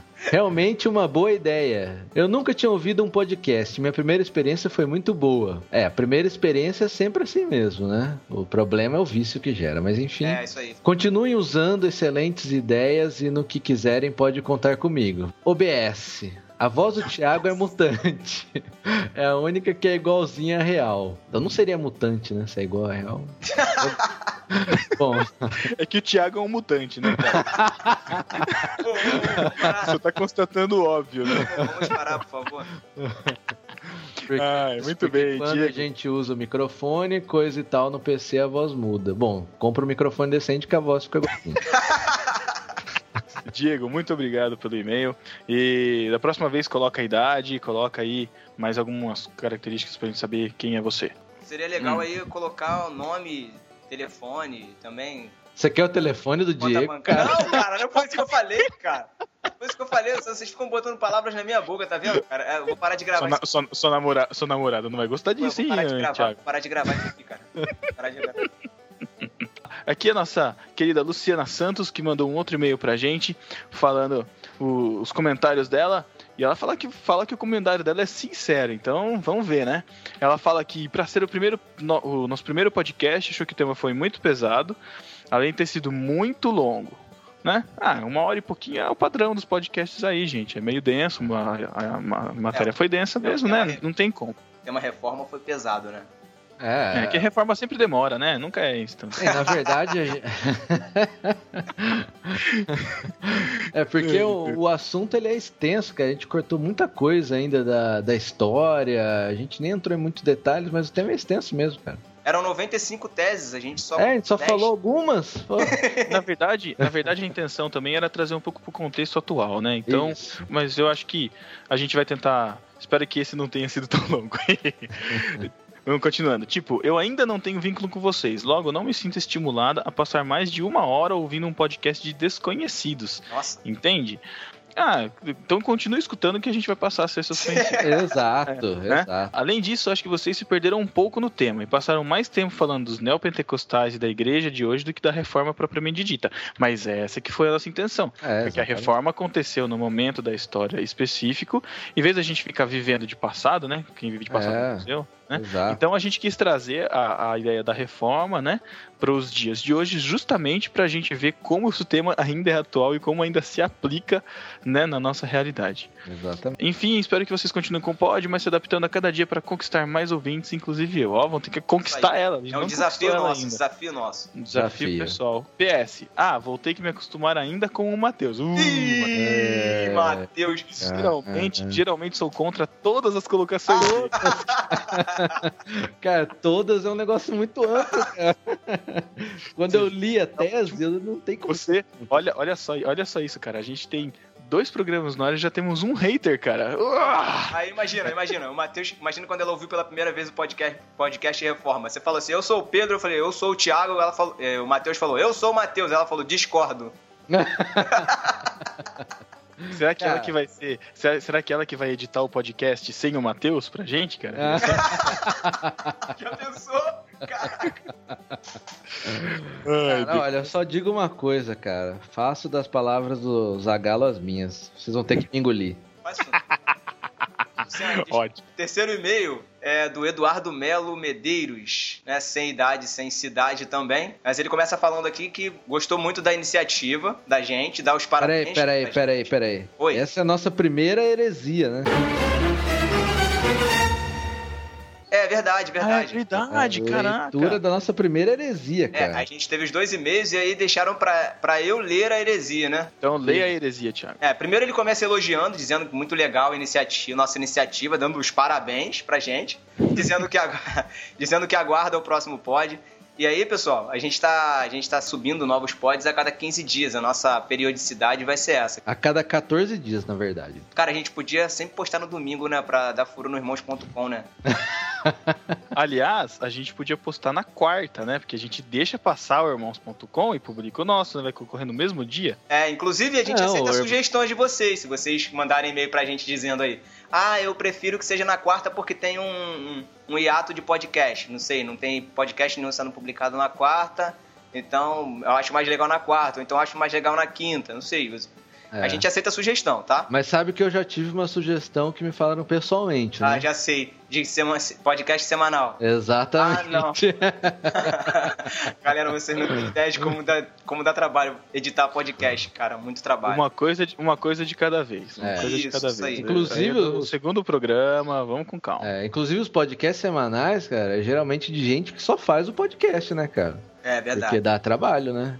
S3: [laughs] Realmente uma boa ideia. Eu nunca tinha ouvido um podcast. Minha primeira experiência foi muito boa. É, a primeira experiência é sempre assim mesmo, né? O problema é o vício que gera, mas enfim.
S2: É, isso aí.
S3: Continuem usando excelentes ideias e no que quiserem pode contar comigo. OBS. A voz do Thiago é mutante. É a única que é igualzinha à real. Eu não seria mutante, né? Se é igual à real. [laughs] Bom,
S1: É que o Thiago é um mutante, né, cara? [laughs] Você tá constatando o óbvio, né?
S2: Vamos parar, por favor.
S3: porque-
S1: Ai, muito bem,
S3: Quando a
S1: Diego.
S3: gente usa o microfone, coisa e tal, no PC a voz muda. Bom, compra um microfone decente que a voz fica igualzinha. [laughs] [laughs]
S1: Diego, muito obrigado pelo e-mail. E da próxima vez coloca a idade, coloca aí mais algumas características pra gente saber quem é você.
S2: Seria legal aí colocar o nome, telefone também.
S3: Você quer o telefone do
S2: Conta
S3: Diego?
S2: bancária. Não, cara, não foi isso que eu falei, cara. Foi isso que eu falei, vocês ficam botando palavras na minha boca, tá vendo, cara? É, Eu vou parar de gravar
S1: Sua, na,
S2: isso.
S1: sua, sua namora, sua namorada não vai gostar disso, hein,
S2: parar de gravar,
S1: Thiago?
S2: vou parar de gravar isso aqui, cara. Parar de gravar.
S1: Aqui é a nossa querida Luciana Santos, que mandou um outro e-mail pra gente, falando o- os comentários dela. E ela fala que, fala que o comentário dela é sincero, então vamos ver, né? Ela fala que pra ser o primeiro no- o nosso primeiro podcast, achou que o tema foi muito pesado, além de ter sido muito longo. Né? Ah, uma hora e pouquinho é o padrão dos podcasts aí, gente. É meio denso, a, a- a matéria
S2: É.
S1: foi densa mesmo,
S2: É,
S1: né? Não tem como.
S2: Tem uma reforma, foi pesado, né?
S3: É,
S1: É que a reforma sempre demora, né? Nunca é instante.
S3: É, na verdade, a gente... [laughs] é porque o, o assunto ele é extenso, cara. A gente cortou muita coisa ainda da, da história. A gente nem entrou em muitos detalhes, mas o tema é extenso mesmo, cara.
S2: Eram 95 teses, a gente só.
S3: É, a gente só
S2: 10.
S3: falou algumas. [laughs]
S1: Na verdade, na verdade, a intenção também era trazer um pouco pro contexto atual, né? Então,
S3: Isso.
S1: mas eu acho que a gente vai tentar. Espero que esse não tenha sido tão longo. [laughs] Vamos continuando. Tipo, eu ainda não tenho vínculo com vocês, logo não me sinto estimulada a passar mais de uma hora ouvindo um podcast de desconhecidos.
S2: Nossa.
S1: Entende? Ah, então continue escutando que a gente vai passar a ser seus [laughs] conhecidos.
S3: Exato,
S1: né?
S3: exato.
S1: Além disso, acho que vocês se perderam um pouco no tema e passaram mais tempo falando dos neopentecostais e da igreja de hoje do que da reforma propriamente dita. Mas essa que foi a nossa intenção.
S3: É,
S1: porque a
S3: exatamente.
S1: reforma aconteceu no momento da história específico, em vez da gente ficar vivendo de passado, né? Quem vive de passado
S3: É.
S1: aconteceu. Né?
S3: Exato.
S1: Então a gente quis trazer a, a ideia da reforma, né, para os dias de hoje, justamente para a gente ver como esse tema ainda é atual e como ainda se aplica, né, na nossa realidade.
S3: Exatamente.
S1: Enfim, espero que vocês continuem com o pod, mas se adaptando a cada dia para conquistar mais ouvintes, inclusive eu. Ó, vão ter que conquistar ela.
S2: É um
S1: não
S2: desafio nosso,
S1: ainda.
S2: desafio nosso.
S1: Um desafio,
S3: Desafio.
S1: pessoal. PS. Ah, vou ter que me acostumar ainda com o Matheus. Uh,
S2: Ih,
S3: É.
S2: Matheus.
S3: Ah,
S1: geralmente,
S3: ah, ah.
S1: geralmente sou contra todas as colocações. [laughs]
S3: Cara, todas é um negócio muito amplo, cara. [laughs] Quando eu li a tese, eu não tenho como.
S1: Você, olha, olha só, olha só isso, cara. A gente tem dois programas no ar e já temos um hater, cara.
S2: Aí imagina, imagina, o Matheus, imagina quando ela ouviu pela primeira vez o podcast, podcast Reforma. Você falou assim, eu sou o Pedro, eu falei, eu sou o Thiago, ela falou, eh, o Matheus falou, eu sou o Matheus, ela falou, discordo. [laughs]
S1: Será que ela que vai ser. Será, será que ela que vai editar o podcast sem o Matheus pra gente, cara?
S3: Ah, [laughs]
S2: Já pensou? Caraca.
S3: cara, olha, eu só digo uma coisa, cara. Faço das palavras do Zagalo as minhas. Vocês vão ter que me engolir.
S2: Faz
S1: Ótimo.
S2: Terceiro e-mail é do Eduardo Melo Medeiros, né? Sem idade, sem cidade também. Mas ele começa falando aqui que gostou muito da iniciativa da gente, dá os parabéns.
S3: Peraí, peraí, peraí, peraí.
S2: Oi.
S3: Essa é a nossa primeira heresia, né?
S2: É verdade,
S1: Ah, é
S2: verdade.
S1: verdade,
S3: a
S1: caraca.
S3: leitura da nossa primeira heresia,
S2: É,
S3: cara.
S2: a gente teve os dois e-mails e aí deixaram pra, pra eu ler a heresia, né?
S1: Então leia a heresia, Thiago.
S2: É, primeiro ele começa elogiando, dizendo que muito legal a iniciativa, nossa iniciativa, dando os parabéns pra gente, [laughs] dizendo que, agu- [laughs] dizendo que aguarda o próximo pod. E aí, pessoal, a gente, tá, a gente tá subindo novos pods a cada 15 dias. A nossa periodicidade vai ser essa.
S3: A cada 14 dias, na verdade.
S2: Cara, a gente podia sempre postar no domingo, né? Pra dar furo no irmãos.com, né? [laughs]
S1: Aliás, a gente podia postar na quarta, né? Porque a gente deixa passar o irmãos.com e publica o nosso, né? Vai concorrer no mesmo dia.
S2: É, inclusive a gente
S3: Não,
S2: aceita sugestões de vocês. Se vocês mandarem e-mail pra gente dizendo aí, ah, eu prefiro que seja na quarta porque tem um, um, um hiato de podcast. Não sei, não tem podcast nenhum sendo publicado na quarta. Então, eu acho mais legal na quarta, ou então eu acho mais legal na quinta, não sei.
S3: É.
S2: A gente aceita sugestão, tá?
S3: Mas sabe que eu já tive uma sugestão que me falaram pessoalmente, né?
S2: Ah, já sei. De sema- podcast semanal.
S3: Exatamente.
S2: Ah, não. [laughs] Galera, vocês não têm ideia de como dá, como dá trabalho editar podcast, cara. Muito trabalho.
S1: Uma coisa, de, uma coisa de cada vez. Uma
S3: É.
S1: coisa de
S2: Isso,
S1: cada
S2: isso
S1: vez.
S2: aí.
S3: Inclusive,
S1: é
S3: os-
S1: segundo programa, vamos com calma.
S3: É, inclusive os podcasts semanais, cara, é geralmente de gente que só faz o podcast, né, cara?
S2: É verdade.
S3: Porque dá trabalho, né?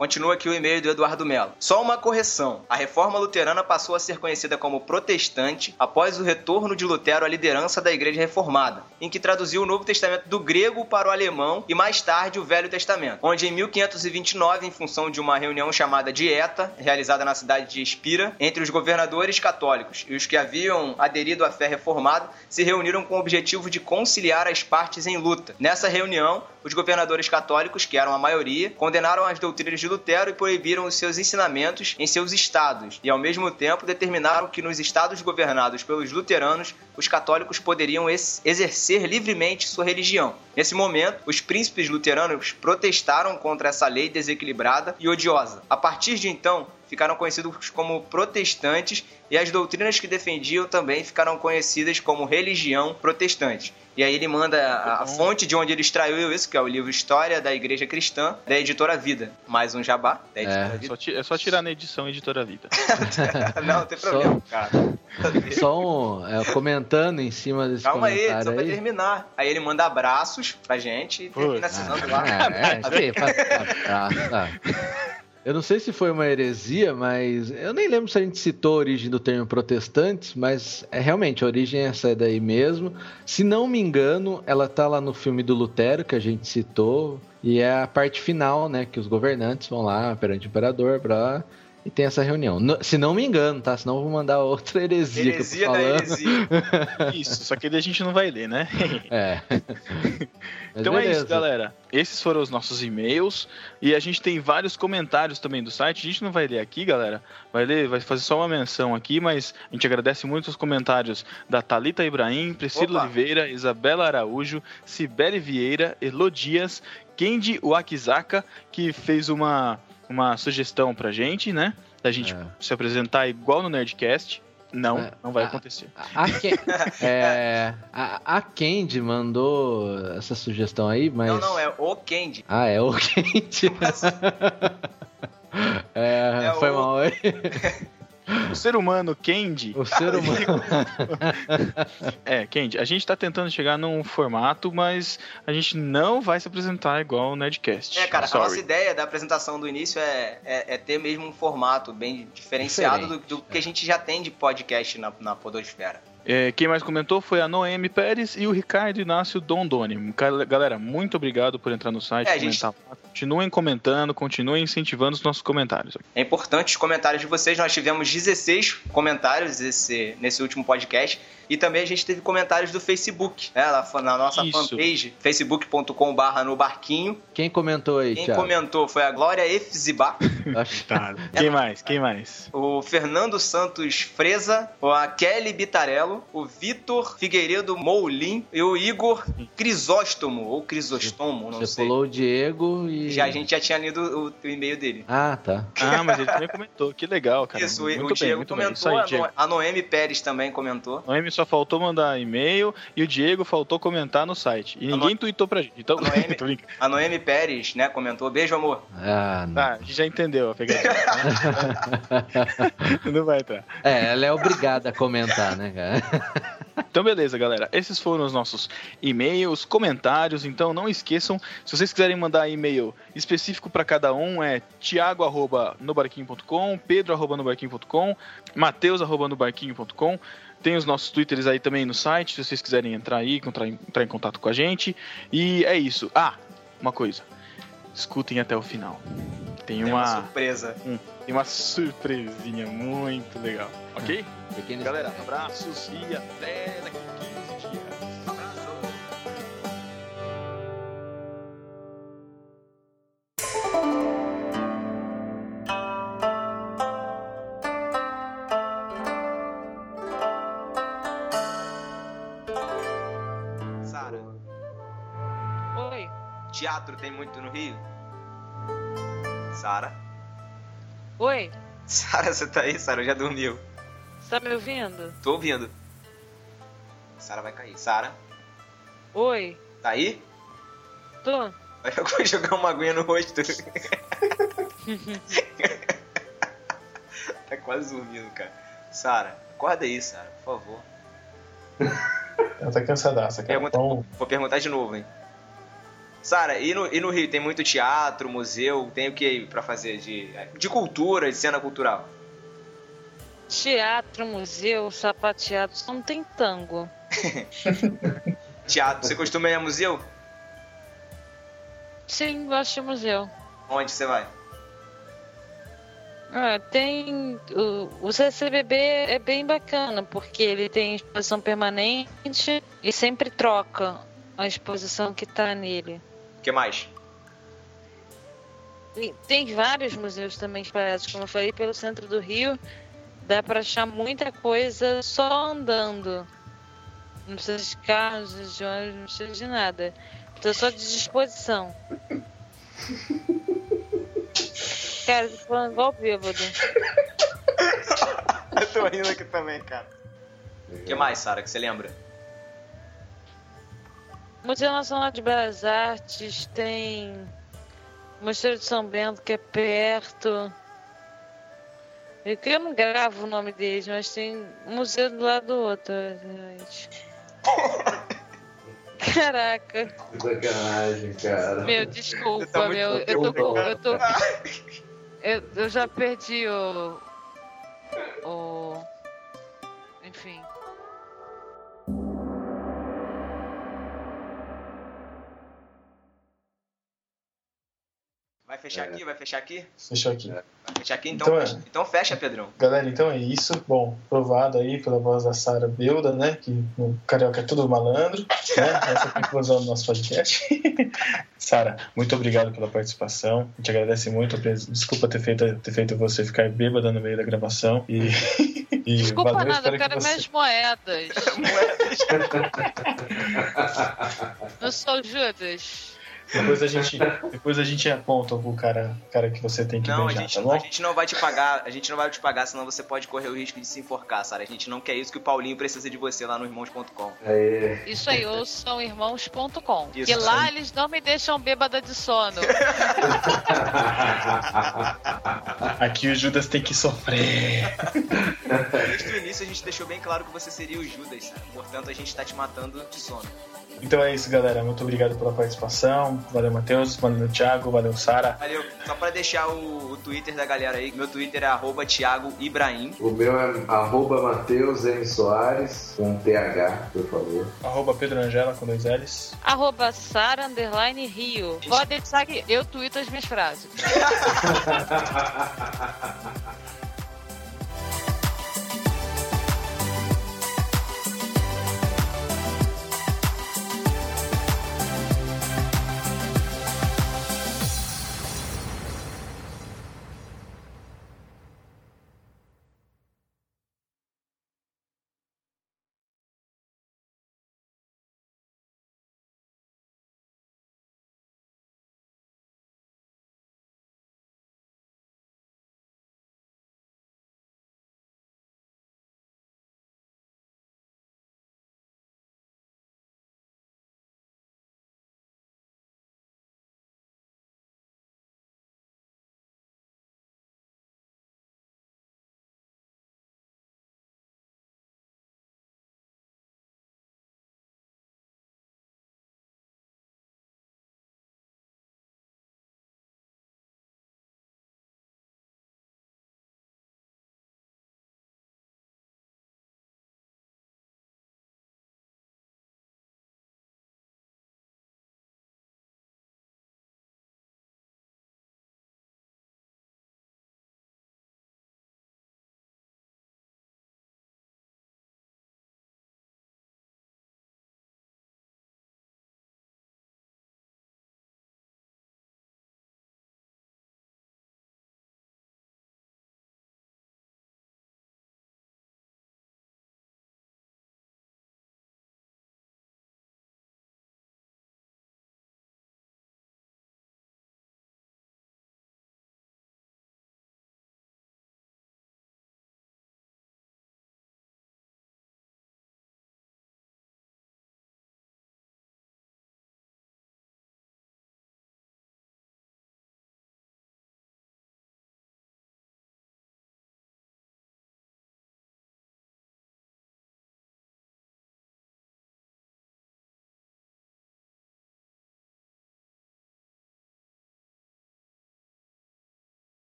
S2: Continua aqui o e-mail do Eduardo Melo. Só uma correção. A reforma luterana passou a ser conhecida como protestante após o retorno de Lutero à liderança da Igreja Reformada, em que traduziu o Novo Testamento do grego para o alemão e mais tarde o Velho Testamento, onde em 1529, em função de uma reunião chamada Dieta, realizada na cidade de Espira, entre os governadores católicos e os que haviam aderido à fé reformada, se reuniram com o objetivo de conciliar as partes em luta. Nessa reunião, os governadores católicos, que eram a maioria, condenaram as doutrinas de Lutero e proibiram os seus ensinamentos em seus estados, e ao mesmo tempo determinaram que nos estados governados pelos luteranos, os católicos poderiam ex- exercer livremente sua religião. Nesse momento, os príncipes luteranos protestaram contra essa lei desequilibrada e odiosa. A partir de então, ficaram conhecidos como protestantes e as doutrinas que defendiam também ficaram conhecidas como religião protestante. E aí ele manda a, a fonte de onde ele extraiu isso, que é o livro História da Igreja Cristã, da editora Vida. Mais um jabá da editora
S1: É
S2: Vida.
S1: só, é só tirar na edição Editora Vida.
S2: Não, [laughs] não tem
S3: Só-
S2: problema, cara.
S3: Só um, é, comentando em cima desse
S2: Calma aí, só pra
S3: aí.
S2: terminar. Aí ele manda abraços pra gente e termina assinando lá.
S3: Ah, é, sim, pra- pra- pra- Eu não sei se foi uma heresia, mas eu nem lembro se a gente citou a origem do termo protestantes, mas é realmente a origem é essa daí mesmo. Se não me engano, ela tá lá no filme do Lutero que a gente citou, e é a parte final, né, que os governantes vão lá perante o imperador para e tem essa reunião. No- se não me engano, tá? Senão eu vou mandar outra heresia,
S2: Heresia
S3: que eu
S2: da
S3: tô falando.
S2: heresia. [laughs]
S1: Isso, só que daí a gente não vai ler, né? [laughs]
S3: É. [laughs]
S1: Então é
S3: beleza.
S1: isso, galera. Esses foram os nossos e-mails. E a gente tem vários comentários também do site. A gente não vai ler aqui, galera. Vai ler, vai fazer só uma menção aqui, mas a gente agradece muito os comentários da Talita Ibrahim, Priscila
S2: Opa.
S1: Oliveira, Isabela Araújo, Cibele Vieira, Elo Dias, Kendi Wakizaka, que fez uma, uma sugestão pra gente, né? Da gente
S3: É.
S1: se apresentar igual no Nerdcast. Não,
S3: É.
S1: não vai
S3: Ah,
S1: acontecer.
S3: A, Ken- [laughs] é, a, a Candy mandou essa sugestão aí, mas.
S2: Não, não, é o Candy.
S3: Ah, é o Candy. [laughs] é,
S2: É
S3: foi
S2: o-
S3: mal aí. [laughs]
S1: O ser humano, Kendi,
S3: O ser humano. [laughs]
S1: É, Kendi, a gente tá tentando chegar num formato, mas a gente não vai se apresentar igual o Nerdcast.
S2: É, cara, a nossa ideia da apresentação do início é, é, é ter mesmo um formato bem diferenciado do, do que a gente já tem de podcast na, na Podosfera.
S1: É, quem mais comentou foi a Noemi Pérez e o Ricardo Inácio Dondoni. Gal- Galera, muito obrigado por entrar no site,
S2: É, gente-
S1: comentar lá. Continuem comentando, continuem incentivando os nossos comentários.
S2: É importante os comentários de vocês. Nós tivemos 16 comentários esse, nesse último podcast. E também a gente teve comentários do Facebook, né? Lá na nossa
S1: Isso.
S2: fanpage, facebook.com.br no barquinho.
S3: Quem comentou aí,
S2: Quem
S3: Thiago?
S2: comentou foi a Glória Efziba, [laughs]
S3: Acho-
S1: Tá. Quem mais? Quem mais?
S2: o Fernando Santos Freza, a Kelly Bitarello, o Vitor Figueiredo Moulin e o Igor Crisóstomo, ou Crisóstomo, não
S3: Você
S2: sei.
S3: pulou o Diego e.
S2: Já, a gente já tinha lido o, o e-mail dele.
S3: Ah, tá.
S1: Ah, mas ele também comentou. Que legal, cara.
S2: Isso,
S1: muito
S2: o
S1: bem,
S2: Diego
S1: muito bem. Isso
S2: comentou,
S1: aí,
S2: a
S1: Diego.
S2: No- a Noemi Pérez também comentou.
S1: Noemi só faltou mandar e-mail e o Diego faltou comentar no site. E ninguém tweetou pra gente. Então,
S2: A Noemi-. [laughs] A Noemi Pérez, né, comentou. Beijo, amor.
S3: Ah, não.
S1: Tá, a gente já entendeu a pegadinha. [laughs] não vai entrar.
S3: É, ela é obrigada a comentar, né, cara? [laughs]
S1: Então, beleza, galera. Esses foram os nossos e-mails, comentários. Então, não esqueçam, se vocês quiserem mandar e-mail específico para cada um, é tiago.nobarquinho.com, pedro.nobarquinho.com, mateus.nobarquinho.com. Tem os nossos twitters aí também no site, se vocês quiserem entrar aí, entrar em, entrar em contato com a gente. E é isso. Ah, uma coisa. Escutem até o final. Tem
S2: Tem uma
S1: uma,
S2: surpresa.
S1: tem uma surpresinha muito legal, ok?
S3: Pequeno
S1: Galera, abraços e até daqui
S2: teatro tem muito no Rio? Sara?
S4: Oi.
S2: Sara, você tá aí? Sara já dormiu.
S4: Você tá me ouvindo?
S2: Tô ouvindo. Sara vai cair. Sara,
S4: Oi.
S2: tá aí?
S4: Tô.
S2: Vai [laughs] jogar uma aguinha no rosto. [laughs] tá quase dormindo, cara. Sara, acorda aí, Sara, por favor. [laughs]
S12: Ela tá cansadaça, cara.
S2: Pergunta-
S12: Então,
S2: Vou perguntar de novo, hein? Sara, e no, e no Rio tem muito teatro, museu, tem o que pra fazer de, de cultura, de cena cultural?
S4: Teatro, museu, sapateado, só não tem tango. [laughs]
S2: Teatro, você costuma ir a museu?
S4: Sim, gosto de museu.
S2: Onde você vai?
S4: Ah, tem. O, o CCBB é bem bacana, porque ele tem exposição permanente e sempre troca a exposição que tá nele.
S2: O que mais?
S4: Tem vários museus também espalhados, como eu falei, pelo centro do Rio. Dá pra achar muita coisa só andando. Não precisa de carros, de ônibus, não precisa de nada. Precisa só de disposição. [laughs] Cara, tô falando igual bêbado. [laughs]
S2: Eu tô rindo aqui também, cara. O que mais, Sara, que você lembra?
S4: Museu Nacional de Belas Artes tem Mosteiro de São Bento, que é perto. Eu não gravo o nome deles, mas tem um museu do lado do outro. gente. Caraca,
S13: Sacanagem, cara.
S4: meu, desculpa,
S2: Tá
S4: meu. Eu tô, eu tô. Eu, eu já perdi o. O. Enfim.
S2: Vai fechar aqui? Vai fechar aqui?
S1: Fechou aqui.
S2: Vai fechar aqui? Então,
S1: Então é.
S2: fecha, então fecha, Pedrão.
S1: Galera, então é isso. Bom, provado aí pela voz da Sara Belda, né? Que o carioca é tudo malandro. Né? Essa é a conclusão do nosso podcast. [laughs] Sara, muito obrigado pela participação. A gente agradece muito. Desculpa ter feito, ter feito você ficar bêbada no meio da gravação. E, [laughs] e
S4: Desculpa
S1: valeu,
S4: nada, eu quero
S1: que você...
S4: minhas moedas. [laughs] Não sou Judas.
S1: Depois a gente, depois a gente aponta o cara, cara que você tem que
S2: Não, a
S1: beijar,
S2: gente,
S1: tá bom?
S2: a gente não vai te pagar, a gente não vai te pagar, senão você pode correr o risco de se enforcar, Sara. A gente não quer isso que o Paulinho precisa de você lá no irmãos.com.
S4: Isso aí, ouçam irmãos.com. Que lá
S2: sim.
S4: eles não me deixam bêbada de sono. [laughs]
S1: Aqui o Judas tem que sofrer.
S2: Desde o início a gente deixou bem claro que você seria o Judas, Sara. Portanto, a gente tá te matando de sono.
S1: Então é isso, galera. Muito obrigado pela participação. Valeu, Matheus. Valeu, Thiago. Valeu, Sara.
S2: Valeu. Só pra deixar o, o Twitter da galera aí, meu Twitter é arroba Thiago Ibrahim.
S3: O meu é arroba Mateus M. Soares, com TH, por favor.
S1: Arroba Pedro Angela com dois L's.
S4: Arroba Sara Underline Rio. Pode deixar que eu tuito as minhas frases. [laughs]